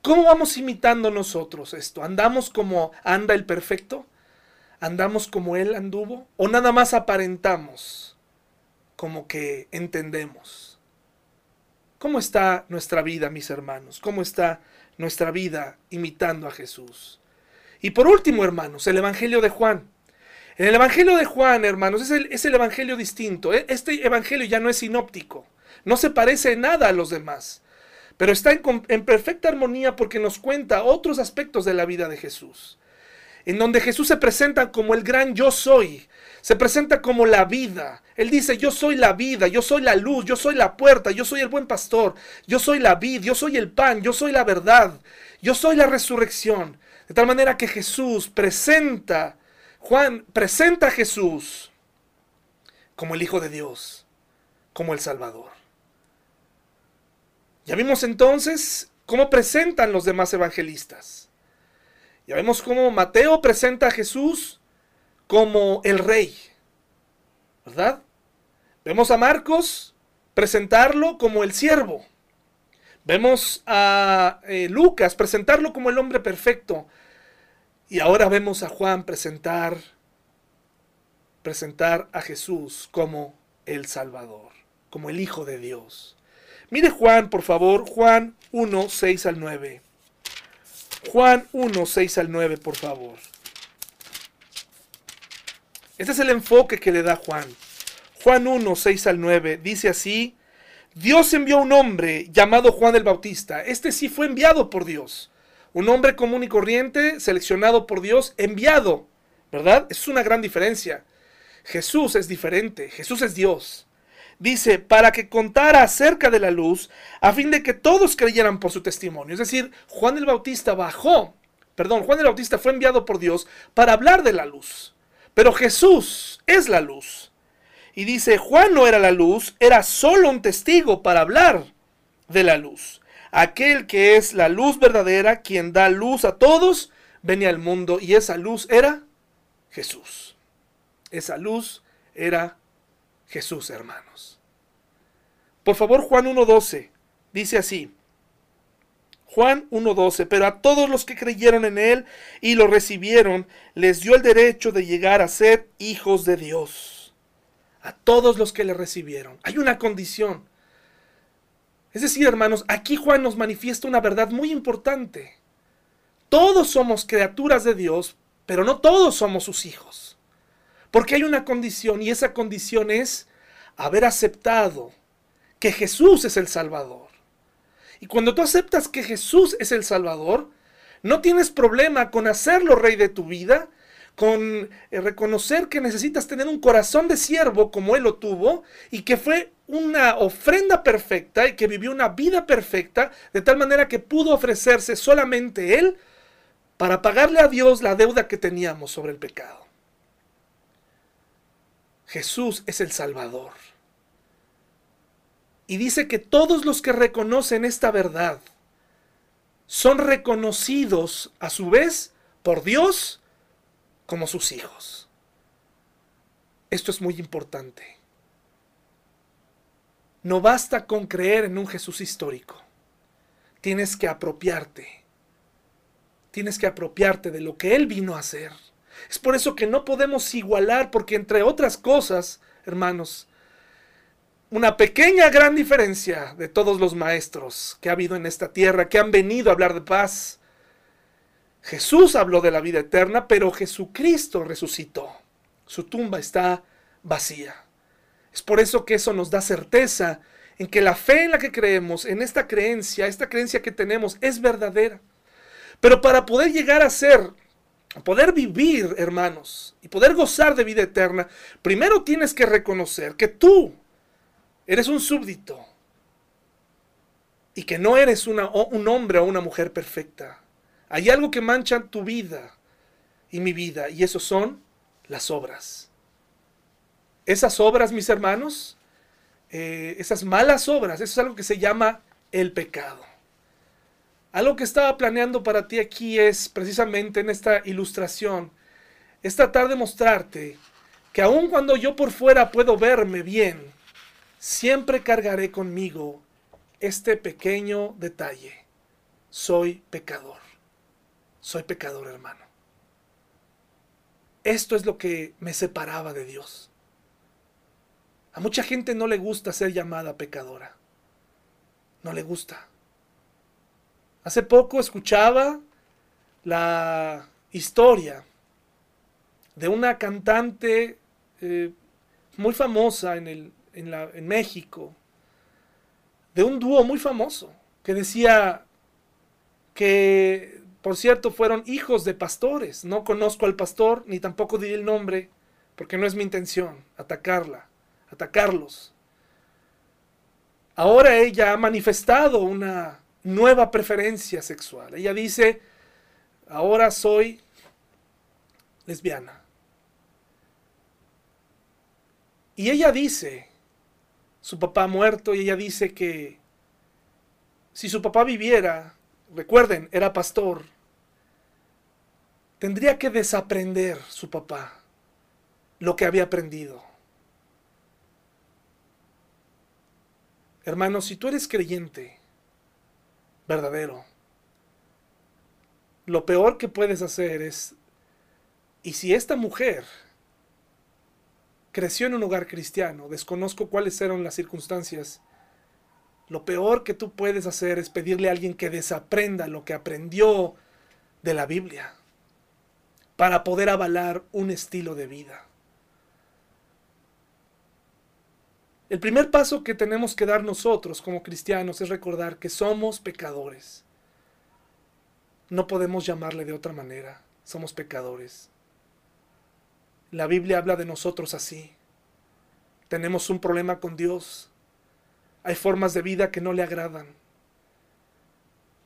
[SPEAKER 1] ¿Cómo vamos imitando nosotros esto? ¿Andamos como anda el perfecto? ¿Andamos como Él anduvo? ¿O nada más aparentamos como que entendemos? ¿Cómo está nuestra vida, mis hermanos? ¿Cómo está nuestra vida imitando a Jesús? Y por último, hermanos, el Evangelio de Juan. En el Evangelio de Juan, hermanos, es el, es el Evangelio distinto. E, este Evangelio ya no es sinóptico. No se parece en nada a los demás, pero está en, perfecta armonía porque nos cuenta otros aspectos de la vida de Jesús, en donde Jesús se presenta como el gran yo soy, se presenta como la vida. Él dice, yo soy la vida, yo soy la luz, yo soy la puerta, yo soy el buen pastor, yo soy la vid, yo soy el pan, yo soy la verdad, yo soy la resurrección. De tal manera que Jesús presenta, Juan presenta a Jesús como el Hijo de Dios, como el Salvador. Ya vimos entonces cómo presentan los demás evangelistas. Ya vemos cómo Mateo presenta a Jesús como el rey, ¿verdad? Vemos a Marcos presentarlo como el siervo. Vemos a eh, Lucas presentarlo como el hombre perfecto. Y ahora vemos a Juan presentar presentar a Jesús como el Salvador, como el Hijo de Dios. Mire Juan, por favor, Juan 1, 6 al 9. Juan 1, 6 al 9, por favor. Este es el enfoque que le da Juan. Juan 1, 6 al 9 dice así, Dios envió un hombre llamado Juan el Bautista. Este sí fue enviado por Dios. Un hombre común y corriente, seleccionado por Dios, enviado. ¿Verdad? Es una gran diferencia. Jesús es diferente, Jesús es Dios. Dice, para que contara acerca de la luz, a fin de que todos creyeran por su testimonio. Es decir, Juan el Bautista bajó, perdón, Juan el Bautista fue enviado por Dios para hablar de la luz. Pero Jesús es la luz. Y dice, Juan no era la luz, era solo un testigo para hablar de la luz. Aquel que es la luz verdadera, quien da luz a todos, venía al mundo y esa luz era Jesús. Esa luz era Jesús, hermanos. Por favor, Juan 1.12 dice así. Juan 1.12, pero a todos los que creyeron en Él y lo recibieron, les dio el derecho de llegar a ser hijos de Dios. A todos los que le recibieron. Hay una condición. Es decir, hermanos, aquí Juan nos manifiesta una verdad muy importante. Todos somos criaturas de Dios, pero no todos somos sus hijos. Porque hay una condición y esa condición es haber aceptado que Jesús es el Salvador. Y cuando tú aceptas que Jesús es el Salvador, no tienes problema con hacerlo rey de tu vida, con eh, reconocer que necesitas tener un corazón de siervo como Él lo tuvo y que fue una ofrenda perfecta y que vivió una vida perfecta de tal manera que pudo ofrecerse solamente Él para pagarle a Dios la deuda que teníamos sobre el pecado. Jesús es el Salvador. Y dice que todos los que reconocen esta verdad son reconocidos a su vez por Dios como sus hijos. Esto es muy importante. No basta con creer en un Jesús histórico. Tienes que apropiarte. Tienes que apropiarte de lo que Él vino a hacer. Es por eso que no podemos igualar, porque entre otras cosas, hermanos, una pequeña gran diferencia de todos los maestros que ha habido en esta tierra, que han venido a hablar de paz. Jesús habló de la vida eterna, pero Jesucristo resucitó. Su tumba está vacía. Es por eso que eso nos da certeza en que la fe en la que creemos, en esta creencia, esta creencia que tenemos, es verdadera. Pero para poder llegar a ser poder vivir, hermanos, y poder gozar de vida eterna, primero tienes que reconocer que tú eres un súbdito y que no eres un hombre o una mujer perfecta. Hay algo que mancha tu vida y mi vida, y eso son las obras. Esas obras, mis hermanos, eh, esas malas obras, eso es algo que se llama el pecado. Algo que estaba planeando para ti aquí es precisamente en esta ilustración, es tratar de mostrarte que aun cuando yo por fuera puedo verme bien, siempre cargaré conmigo este pequeño detalle. Soy pecador. Soy pecador, hermano. Esto es lo que me separaba de Dios. A mucha gente no le gusta ser llamada pecadora. No le gusta. Hace poco escuchaba la historia de una cantante eh, muy famosa en, el, en, la, en México, de un dúo muy famoso, que decía que, por cierto, fueron hijos de pastores. No conozco al pastor, ni tampoco di el nombre, porque no es mi intención atacarla, atacarlos. Ahora ella ha manifestado una nueva preferencia sexual. Ella dice, ahora soy lesbiana. Y ella dice, su papá ha muerto, y ella dice que si su papá viviera, recuerden, era pastor, tendría que desaprender su papá lo que había aprendido. Hermano, si tú eres creyente, verdadero, lo peor que puedes hacer es, y si esta mujer creció en un hogar cristiano, desconozco cuáles eran las circunstancias, lo peor que tú puedes hacer es pedirle a alguien que desaprenda lo que aprendió de la Biblia para poder avalar un estilo de vida. El primer paso que tenemos que dar nosotros como cristianos es recordar que somos pecadores. No podemos llamarle de otra manera. Somos pecadores. La Biblia habla de nosotros así. Tenemos un problema con Dios. Hay formas de vida que no le agradan.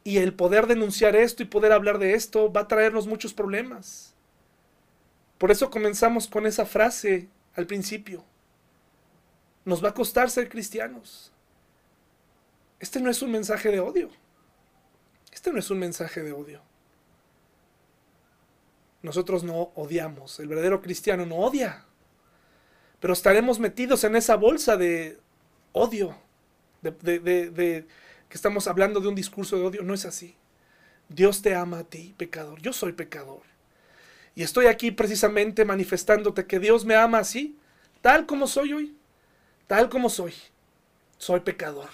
[SPEAKER 1] Y el poder denunciar esto y poder hablar de esto va a traernos muchos problemas. Por eso comenzamos con esa frase al principio. Nos va a costar ser cristianos. Este no es un mensaje de odio. Este no es un mensaje de odio. Nosotros no odiamos. El verdadero cristiano no odia. Pero estaremos metidos en esa bolsa de odio. De, que estamos hablando de un discurso de odio. No es así. Dios te ama a ti, pecador. Yo soy pecador. Y estoy aquí precisamente manifestándote que Dios me ama así, tal como soy hoy tal como soy. Soy pecador.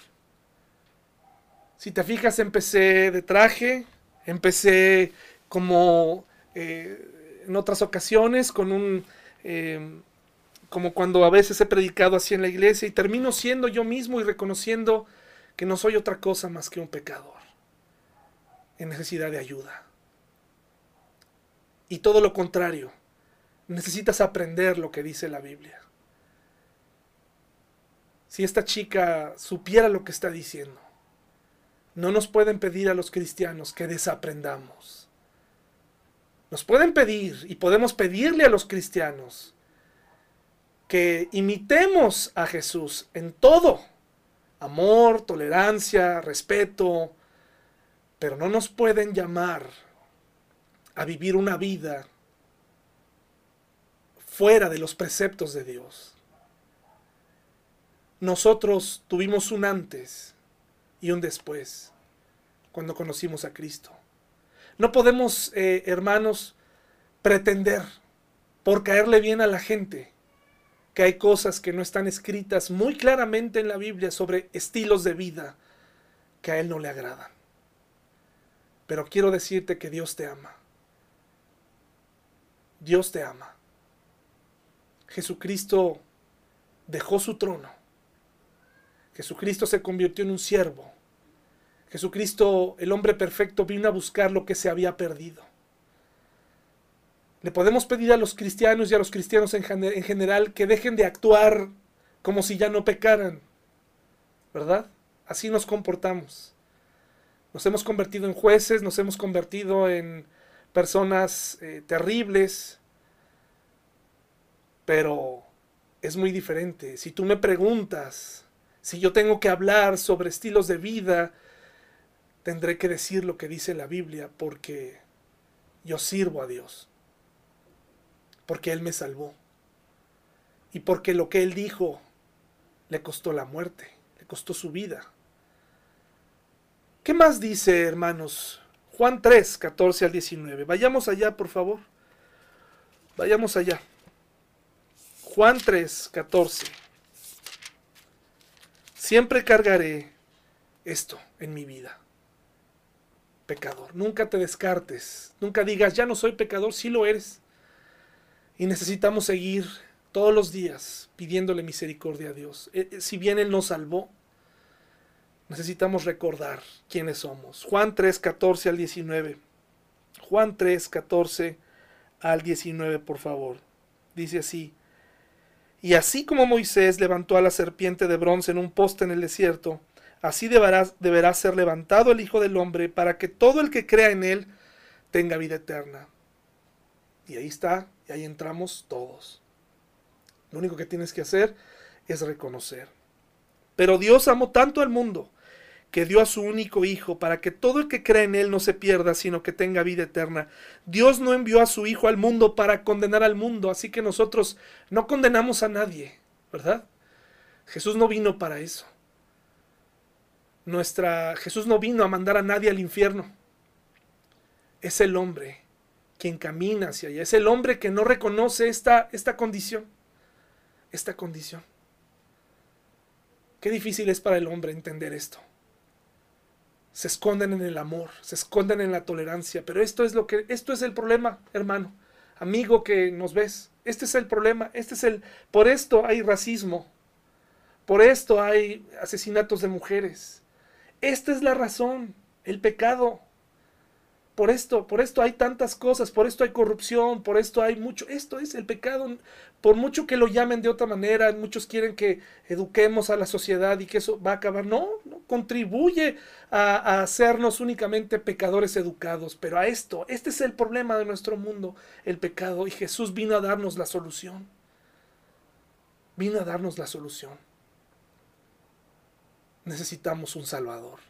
[SPEAKER 1] Si te fijas, empecé de traje, empecé como eh, en otras ocasiones, con un... Em, como cuando a veces he predicado así en la iglesia y termino siendo yo mismo y reconociendo que no soy otra cosa más que un pecador en necesidad de ayuda. Y todo lo contrario, necesitas aprender lo que dice la Biblia si esta chica supiera lo que está diciendo. No nos pueden pedir a los cristianos que desaprendamos. Nos pueden pedir y podemos pedirle a los cristianos que imitemos a Jesús en todo. Amor, tolerancia, respeto. Pero no nos pueden llamar a vivir una vida fuera de los preceptos de Dios nosotros tuvimos un antes y un después cuando conocimos a Cristo. No podemos, eh, hermanos, pretender por caerle bien a la gente que hay cosas que no están escritas muy claramente en la Biblia sobre estilos de vida que a Él no le agradan. Pero quiero decirte que Dios te ama. Dios te ama. Jesucristo dejó su trono Jesucristo se convirtió en un siervo. Jesucristo, el hombre perfecto, vino a buscar lo que se había perdido. Le podemos pedir a los cristianos y a los cristianos en, general que dejen de actuar como si ya no pecaran. ¿Verdad? Así nos comportamos. Nos hemos convertido en jueces, nos hemos convertido en personas eh, terribles, pero es muy diferente. Si tú me preguntas, si yo tengo que hablar sobre estilos de vida, tendré que decir lo que dice la Biblia porque yo sirvo a Dios. Porque Él me salvó. Y porque lo que Él dijo le costó la muerte, le costó su vida. ¿Qué más dice, hermanos? Juan 3, 14 al 19. Vayamos allá, por favor. Vayamos allá. Juan 3, 14. Siempre cargaré esto en mi vida. Pecador. Nunca te descartes. Nunca digas, ya no soy pecador, sí lo eres. Y necesitamos seguir todos los días pidiéndole misericordia a Dios. Eh, eh, si bien Él nos salvó, necesitamos recordar quiénes somos. Juan 3, 14 al 19. Juan 3, 14 al 19, por favor. Dice así. Y así como Moisés levantó a la serpiente de bronce en un poste en el desierto, así deberá, ser levantado el Hijo del Hombre para que todo el que crea en él tenga vida eterna. Y ahí está, y ahí entramos todos. Lo único que tienes que hacer es reconocer. Pero Dios amó tanto al mundo que dio a su único Hijo para que todo el que cree en Él no se pierda, sino que tenga vida eterna. Dios no envió a su Hijo al mundo para condenar al mundo, así que nosotros no condenamos a nadie, ¿verdad? Jesús no vino para eso. Nuestra Jesús no vino a mandar a nadie al infierno. Es el hombre quien camina hacia allá. Es el hombre que no reconoce esta, esta condición. Esta condición. Qué difícil es para el hombre entender esto. Se esconden en el amor, se esconden en la tolerancia, pero esto es lo que esto es el problema, hermano, amigo que nos ves. Este es el problema, este es el por esto hay racismo. Por esto hay asesinatos de mujeres. Esta es la razón, el pecado por esto, por esto hay tantas cosas, por esto hay corrupción, por esto hay mucho, esto es el pecado, por mucho que lo llamen de otra manera, muchos quieren que eduquemos a la sociedad y que eso va a acabar, no, no contribuye a, a hacernos únicamente pecadores educados, pero a esto, este es el problema de nuestro mundo, el pecado, y Jesús vino a darnos la solución, vino a darnos la solución. Necesitamos un Salvador,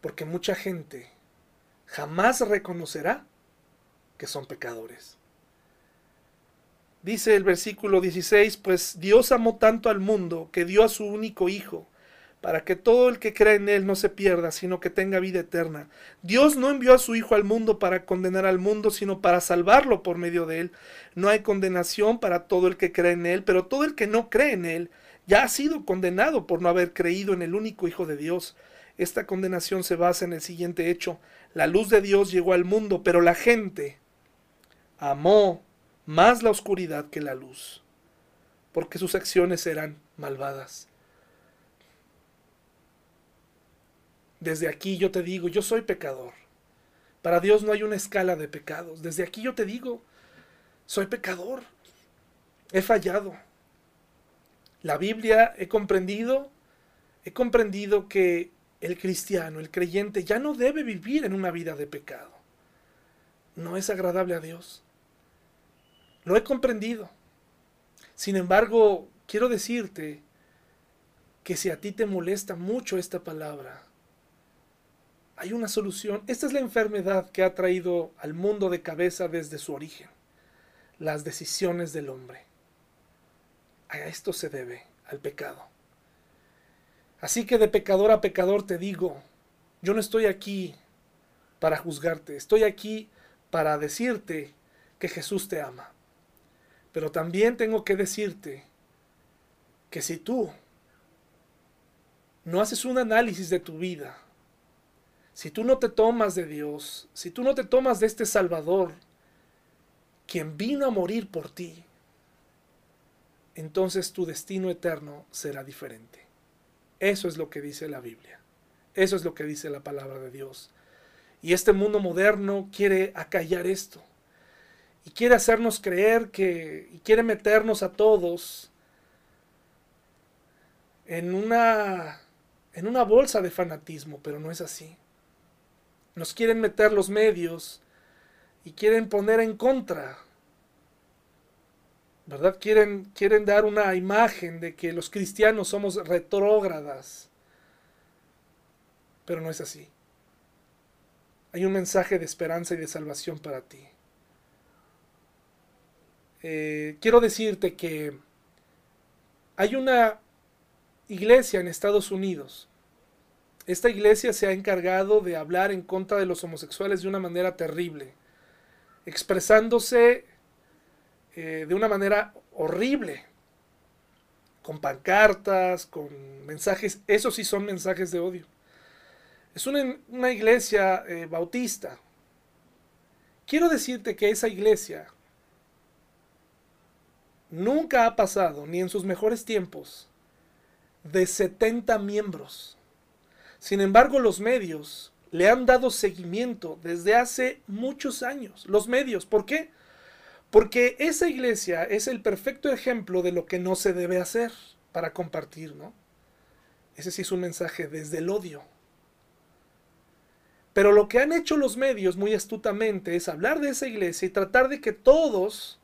[SPEAKER 1] porque mucha gente jamás reconocerá que son pecadores. Dice el versículo 16, pues Dios amó tanto al mundo que dio a su único Hijo, para que todo el que cree en Él no se pierda, sino que tenga vida eterna. Dios no envió a su Hijo al mundo para condenar al mundo, sino para salvarlo por medio de Él. No hay condenación para todo el que cree en Él, pero todo el que no cree en Él ya ha sido condenado por no haber creído en el único Hijo de Dios. Esta condenación se basa en el siguiente hecho. La luz de Dios llegó al mundo, pero la gente amó más la oscuridad que la luz, porque sus acciones eran malvadas. Desde aquí yo te digo, yo soy pecador. Para Dios no hay una escala de pecados. Desde aquí yo te digo, soy pecador. He fallado. La Biblia he comprendido, he comprendido que el cristiano, el creyente, ya no debe vivir en una vida de pecado. No es agradable a Dios. Lo he comprendido. Sin embargo, quiero decirte que si a ti te molesta mucho esta palabra, hay una solución. Esta es la enfermedad que ha traído al mundo de cabeza desde su origen. Las decisiones del hombre. A esto se debe, al pecado. Así que de pecador a pecador te digo, yo no estoy aquí para juzgarte, estoy aquí para decirte que Jesús te ama. Pero también tengo que decirte que si tú no haces un análisis de tu vida, si tú no te tomas de Dios, si tú no te tomas de este Salvador, quien vino a morir por ti, entonces tu destino eterno será diferente. Eso es lo que dice la Biblia. Eso es lo que dice la palabra de Dios. Y este mundo moderno quiere acallar esto. Y quiere hacernos creer que, y quiere meternos a todos en una, en una bolsa de fanatismo, pero no es así. Nos quieren meter los medios y quieren poner en contra ¿verdad? Quieren, quieren dar una imagen de que los cristianos somos retrógradas, pero no es así. Hay un mensaje de esperanza y de salvación para ti. Eh, quiero decirte que hay una iglesia en Estados Unidos. Esta iglesia se ha encargado de hablar en contra de los homosexuales de una manera terrible, expresándose eh, de una manera horrible, con pancartas, con mensajes, esos sí son mensajes de odio. Es una, iglesia eh, bautista. Quiero decirte que esa iglesia nunca ha pasado, ni en sus mejores tiempos, de 70 miembros. Sin embargo, los medios le han dado seguimiento desde hace muchos años. Los medios, ¿por qué? Porque esa iglesia es el perfecto ejemplo de lo que no se debe hacer para compartir, ¿no? Ese sí es un mensaje desde el odio. Pero lo que han hecho los medios muy astutamente es hablar de esa iglesia y tratar de que todos,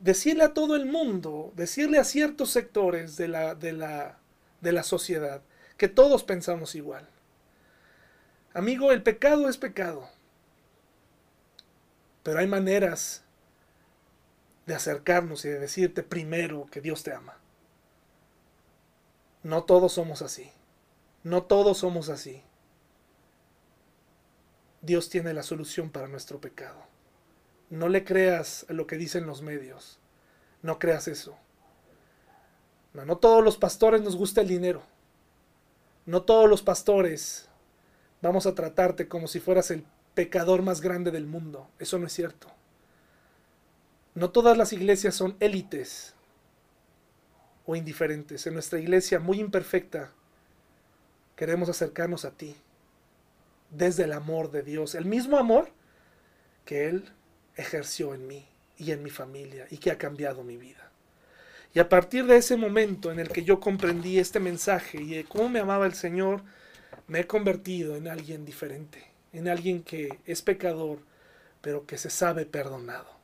[SPEAKER 1] decirle a todo el mundo, decirle a ciertos sectores de la, de la, de la sociedad, que todos pensamos igual. Amigo, el pecado es pecado. Pero hay maneras de acercarnos y de decirte primero que Dios te ama. No todos somos así. No todos somos así. Dios tiene la solución para nuestro pecado. No le creas lo que dicen los medios. No creas eso. No, no todos los pastores nos gusta el dinero. No todos los pastores vamos a tratarte como si fueras el pecador más grande del mundo. Eso no es cierto. No todas las iglesias son élites o indiferentes. En nuestra iglesia muy imperfecta queremos acercarnos a ti desde el amor de Dios, el mismo amor que Él ejerció en mí y en mi familia y que ha cambiado mi vida. Y a partir de ese momento en el que yo comprendí este mensaje y cómo me amaba el Señor, me he convertido en alguien diferente, en alguien que es pecador, pero que se sabe perdonado.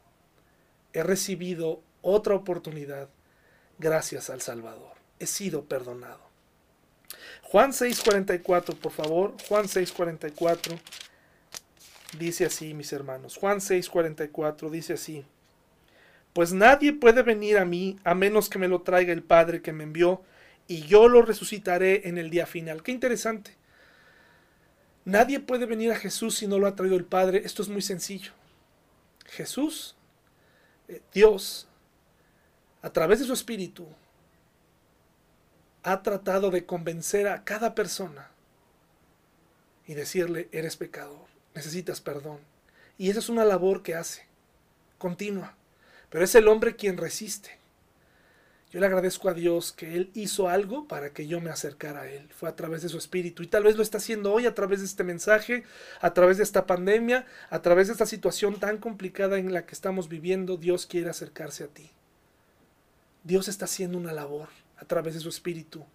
[SPEAKER 1] He recibido otra oportunidad gracias al Salvador. He sido perdonado. Juan 6:44, por favor. Juan 6:44 dice así, mis hermanos. Juan 6:44 dice así. Pues nadie puede venir a mí a menos que me lo traiga el Padre que me envió, y yo lo resucitaré en el día final. Qué interesante. Nadie puede venir a Jesús si no lo ha traído el Padre. Esto es muy sencillo. Jesús, Dios, a través de su Espíritu, ha tratado de convencer a cada persona y decirle, eres pecador, necesitas perdón. Y esa es una labor que hace, continua. Pero es el hombre quien resiste. Yo le agradezco a Dios que Él hizo algo para que yo me acercara a Él. Fue a través de su espíritu. Y tal vez lo está haciendo hoy a través de este mensaje, a través de esta pandemia, a través de esta situación tan complicada en la que estamos viviendo. Dios quiere acercarse a ti. Dios está haciendo una labor a través de su Espíritu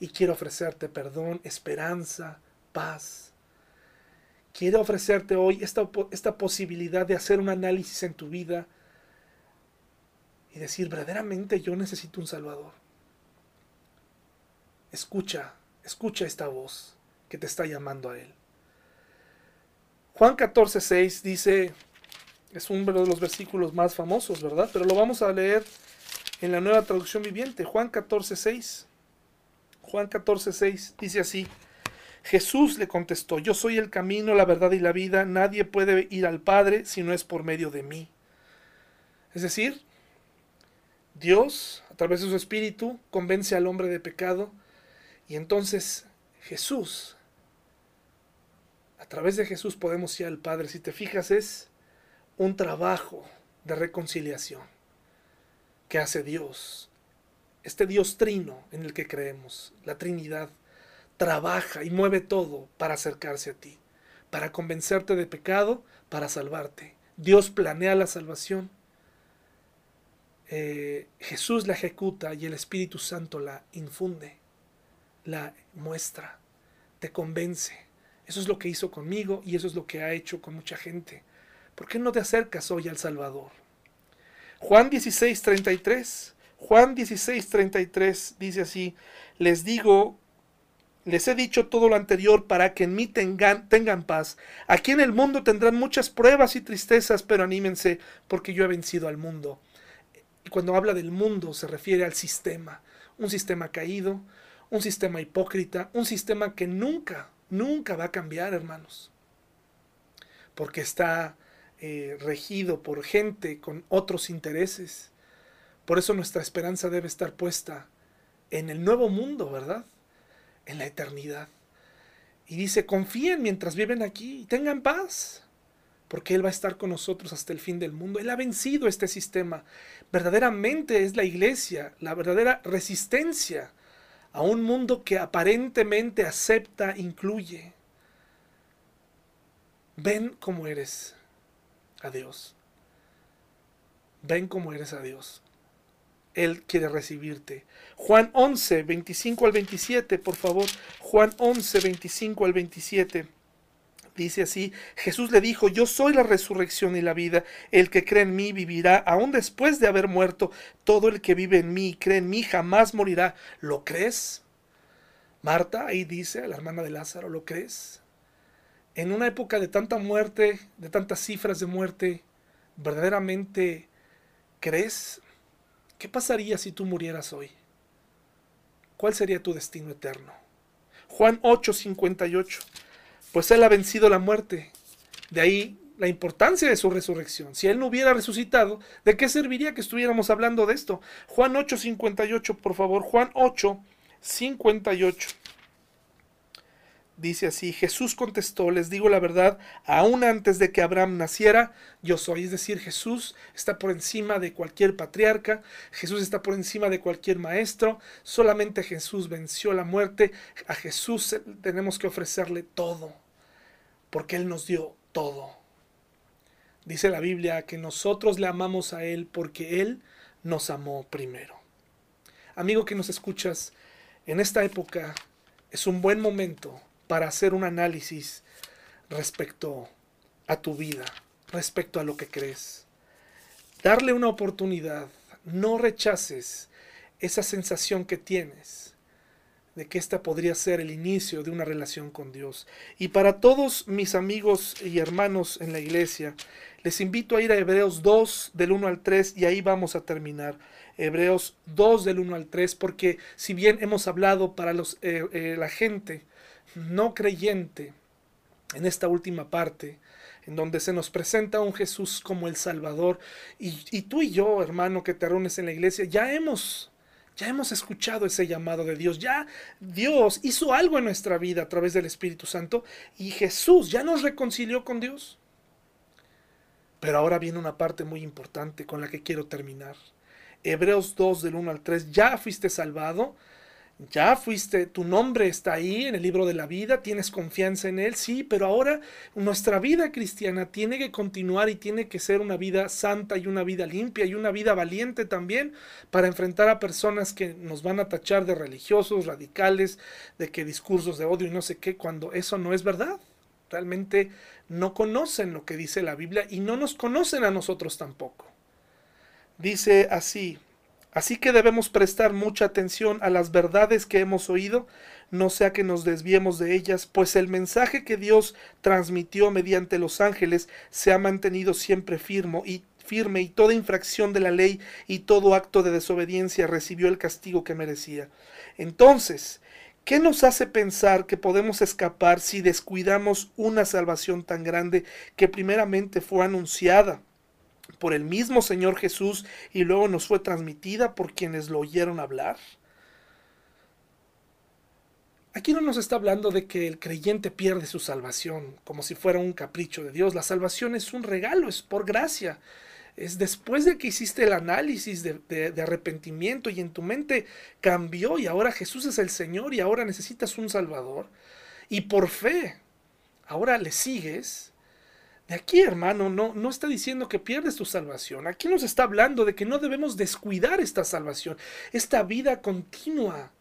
[SPEAKER 1] y quiere ofrecerte perdón, esperanza, paz. Quiere ofrecerte hoy esta, esta posibilidad de hacer un análisis en tu vida y decir, verdaderamente yo necesito un Salvador. Escucha, escucha esta voz que te está llamando a Él. Juan 14, 6 dice, es uno de los versículos más famosos, ¿verdad? Pero lo vamos a leer en la nueva traducción viviente, Juan 14, 6. Juan 14, 6 dice así. Jesús le contestó, yo soy el camino, la verdad y la vida, nadie puede ir al Padre si no es por medio de mí. Es decir, Dios, a través de su Espíritu, convence al hombre de pecado y entonces Jesús, a través de Jesús podemos ir al Padre. Si te fijas, es un trabajo de reconciliación que hace Dios. Este Dios trino en el que creemos, la Trinidad, trabaja y mueve todo para acercarse a ti, para convencerte de pecado, para salvarte. Dios planea la salvación. Eh, Jesús la ejecuta y el Espíritu Santo la infunde, la muestra, te convence. Eso es lo que hizo conmigo y eso es lo que ha hecho con mucha gente. ¿Por qué no te acercas hoy al Salvador? Juan 16, 33. Juan 16, 33 dice así, les digo, les he dicho todo lo anterior para que en mí tengan, tengan paz. Aquí en el mundo tendrán muchas pruebas y tristezas, pero anímense porque yo he vencido al mundo. Y cuando habla del mundo se refiere al sistema, un sistema caído, un sistema hipócrita, un sistema que nunca, nunca va a cambiar, hermanos. Porque está eh, regido por gente con otros intereses. Por eso nuestra esperanza debe estar puesta en el nuevo mundo, ¿verdad? En la eternidad. Y dice, confíen mientras viven aquí y tengan paz, porque Él va a estar con nosotros hasta el fin del mundo. Él ha vencido este sistema. Verdaderamente es la iglesia, la verdadera resistencia a un mundo que aparentemente acepta, incluye. Ven como eres a Dios. Ven como eres a Dios. Él quiere recibirte. Juan 11, 25 al 27, por favor. Juan 11, 25 al 27. Dice así, Jesús le dijo, yo soy la resurrección y la vida, el que cree en mí vivirá, aún después de haber muerto, todo el que vive en mí y cree en mí jamás morirá. ¿Lo crees? Marta ahí dice, la hermana de Lázaro, ¿lo crees? en una época de tanta muerte, de tantas cifras de muerte, ¿verdaderamente crees? ¿Qué pasaría si tú murieras hoy? ¿Cuál sería tu destino eterno? Juan 8, 58. Pues Él ha vencido la muerte. De ahí la importancia de su resurrección. Si Él no hubiera resucitado, ¿de qué serviría que estuviéramos hablando de esto? Juan 8, 58, por favor. Juan 8, 58. Dice así, Jesús contestó, les digo la verdad, aún antes de que Abraham naciera, yo soy. Es decir, Jesús está por encima de cualquier patriarca, Jesús está por encima de cualquier maestro, solamente Jesús venció la muerte, a Jesús tenemos que ofrecerle todo, porque Él nos dio todo. Dice la Biblia que nosotros le amamos a Él porque Él nos amó primero. Amigo que nos escuchas, en esta época es un buen momento para hacer un análisis respecto a tu vida, respecto a lo que crees. Darle una oportunidad, no rechaces esa sensación que tienes de que esta podría ser el inicio de una relación con Dios. Y para todos mis amigos y hermanos en la iglesia, les invito a ir a Hebreos 2 del 1 al 3 y ahí vamos a terminar. Hebreos 2 del 1 al 3, porque si bien hemos hablado para los, eh, eh, la gente no creyente en esta última parte, en donde se nos presenta un Jesús como el Salvador, y, tú y yo, hermano, que te reúnes en la iglesia, ya hemos ya hemos escuchado ese llamado de Dios. Ya Dios hizo algo en nuestra vida a través del Espíritu Santo y Jesús ya nos reconcilió con Dios. Pero ahora viene una parte muy importante con la que quiero terminar. Hebreos 2 del 1 al 3. Ya fuiste salvado ya fuiste, tu nombre está ahí en el libro de la vida, tienes confianza en él, sí, pero ahora nuestra vida cristiana tiene que continuar y tiene que ser una vida santa y una vida limpia y una vida valiente también para enfrentar a personas que nos van a tachar de religiosos, radicales, de que discursos de odio y no sé qué, cuando eso no es verdad. Realmente no conocen lo que dice la Biblia y no nos conocen a nosotros tampoco. Dice así, Así que debemos prestar mucha atención a las verdades que hemos oído, no sea que nos desviemos de ellas, pues el mensaje que Dios transmitió mediante los ángeles se ha mantenido siempre firme y firme y toda infracción de la ley y todo acto de desobediencia recibió el castigo que merecía. Entonces, ¿qué nos hace pensar que podemos escapar si descuidamos una salvación tan grande que primeramente fue anunciada? Por el mismo Señor Jesús y luego nos fue transmitida por quienes lo oyeron hablar? Aquí no nos está hablando de que el creyente pierde su salvación como si fuera un capricho de Dios. La salvación es un regalo, es por gracia. Es después de que hiciste el análisis de, de, arrepentimiento y en tu mente cambió y ahora Jesús es el Señor y ahora necesitas un Salvador. Y por fe, ahora le sigues de aquí, hermano, no, no está diciendo que pierdes tu salvación. Aquí nos está hablando de que no debemos descuidar esta salvación, esta vida continua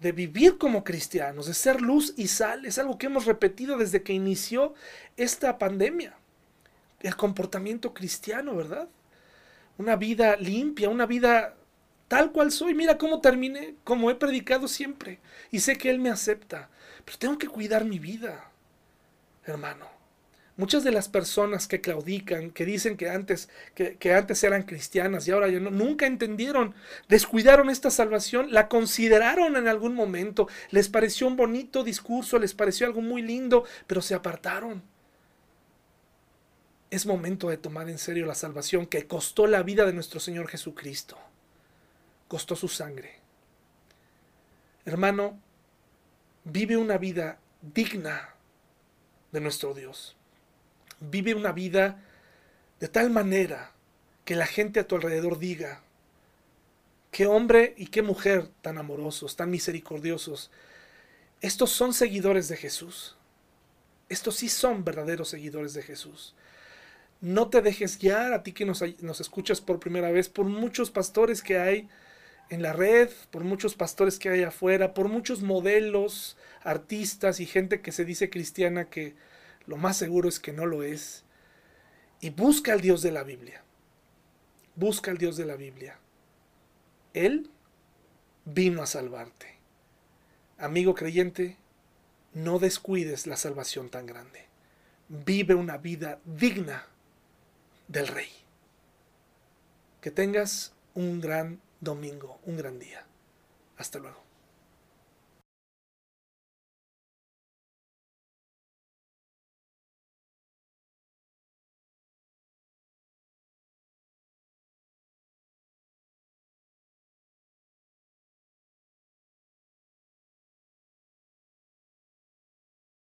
[SPEAKER 1] de vivir como cristianos, de ser luz y sal. Es algo que hemos repetido desde que inició esta pandemia. El comportamiento cristiano, ¿verdad? Una vida limpia, una vida tal cual soy. Mira cómo terminé, como he predicado siempre. Y sé que Él me acepta. Pero tengo que cuidar mi vida, hermano. Muchas de las personas que claudican, que dicen que antes, que, antes eran cristianas y ahora ya no, nunca entendieron, descuidaron esta salvación, la consideraron en algún momento, les pareció un bonito discurso, les pareció algo muy lindo, pero se apartaron. Es momento de tomar en serio la salvación que costó la vida de nuestro Señor Jesucristo. Costó su sangre. Hermano, vive una vida digna de nuestro Dios vive una vida de tal manera que la gente a tu alrededor diga, qué hombre y qué mujer tan amorosos, tan misericordiosos. Estos son seguidores de Jesús. Estos sí son verdaderos seguidores de Jesús. No te dejes guiar a ti que nos, nos escuchas por primera vez por muchos pastores que hay en la red, por muchos pastores que hay afuera, por muchos modelos, artistas y gente que se dice cristiana que lo más seguro es que no lo es. Y busca al Dios de la Biblia. Busca al Dios de la Biblia. Él vino a salvarte. Amigo creyente, no descuides la salvación tan grande. Vive una vida digna del Rey. Que tengas un gran domingo, un gran día. Hasta luego.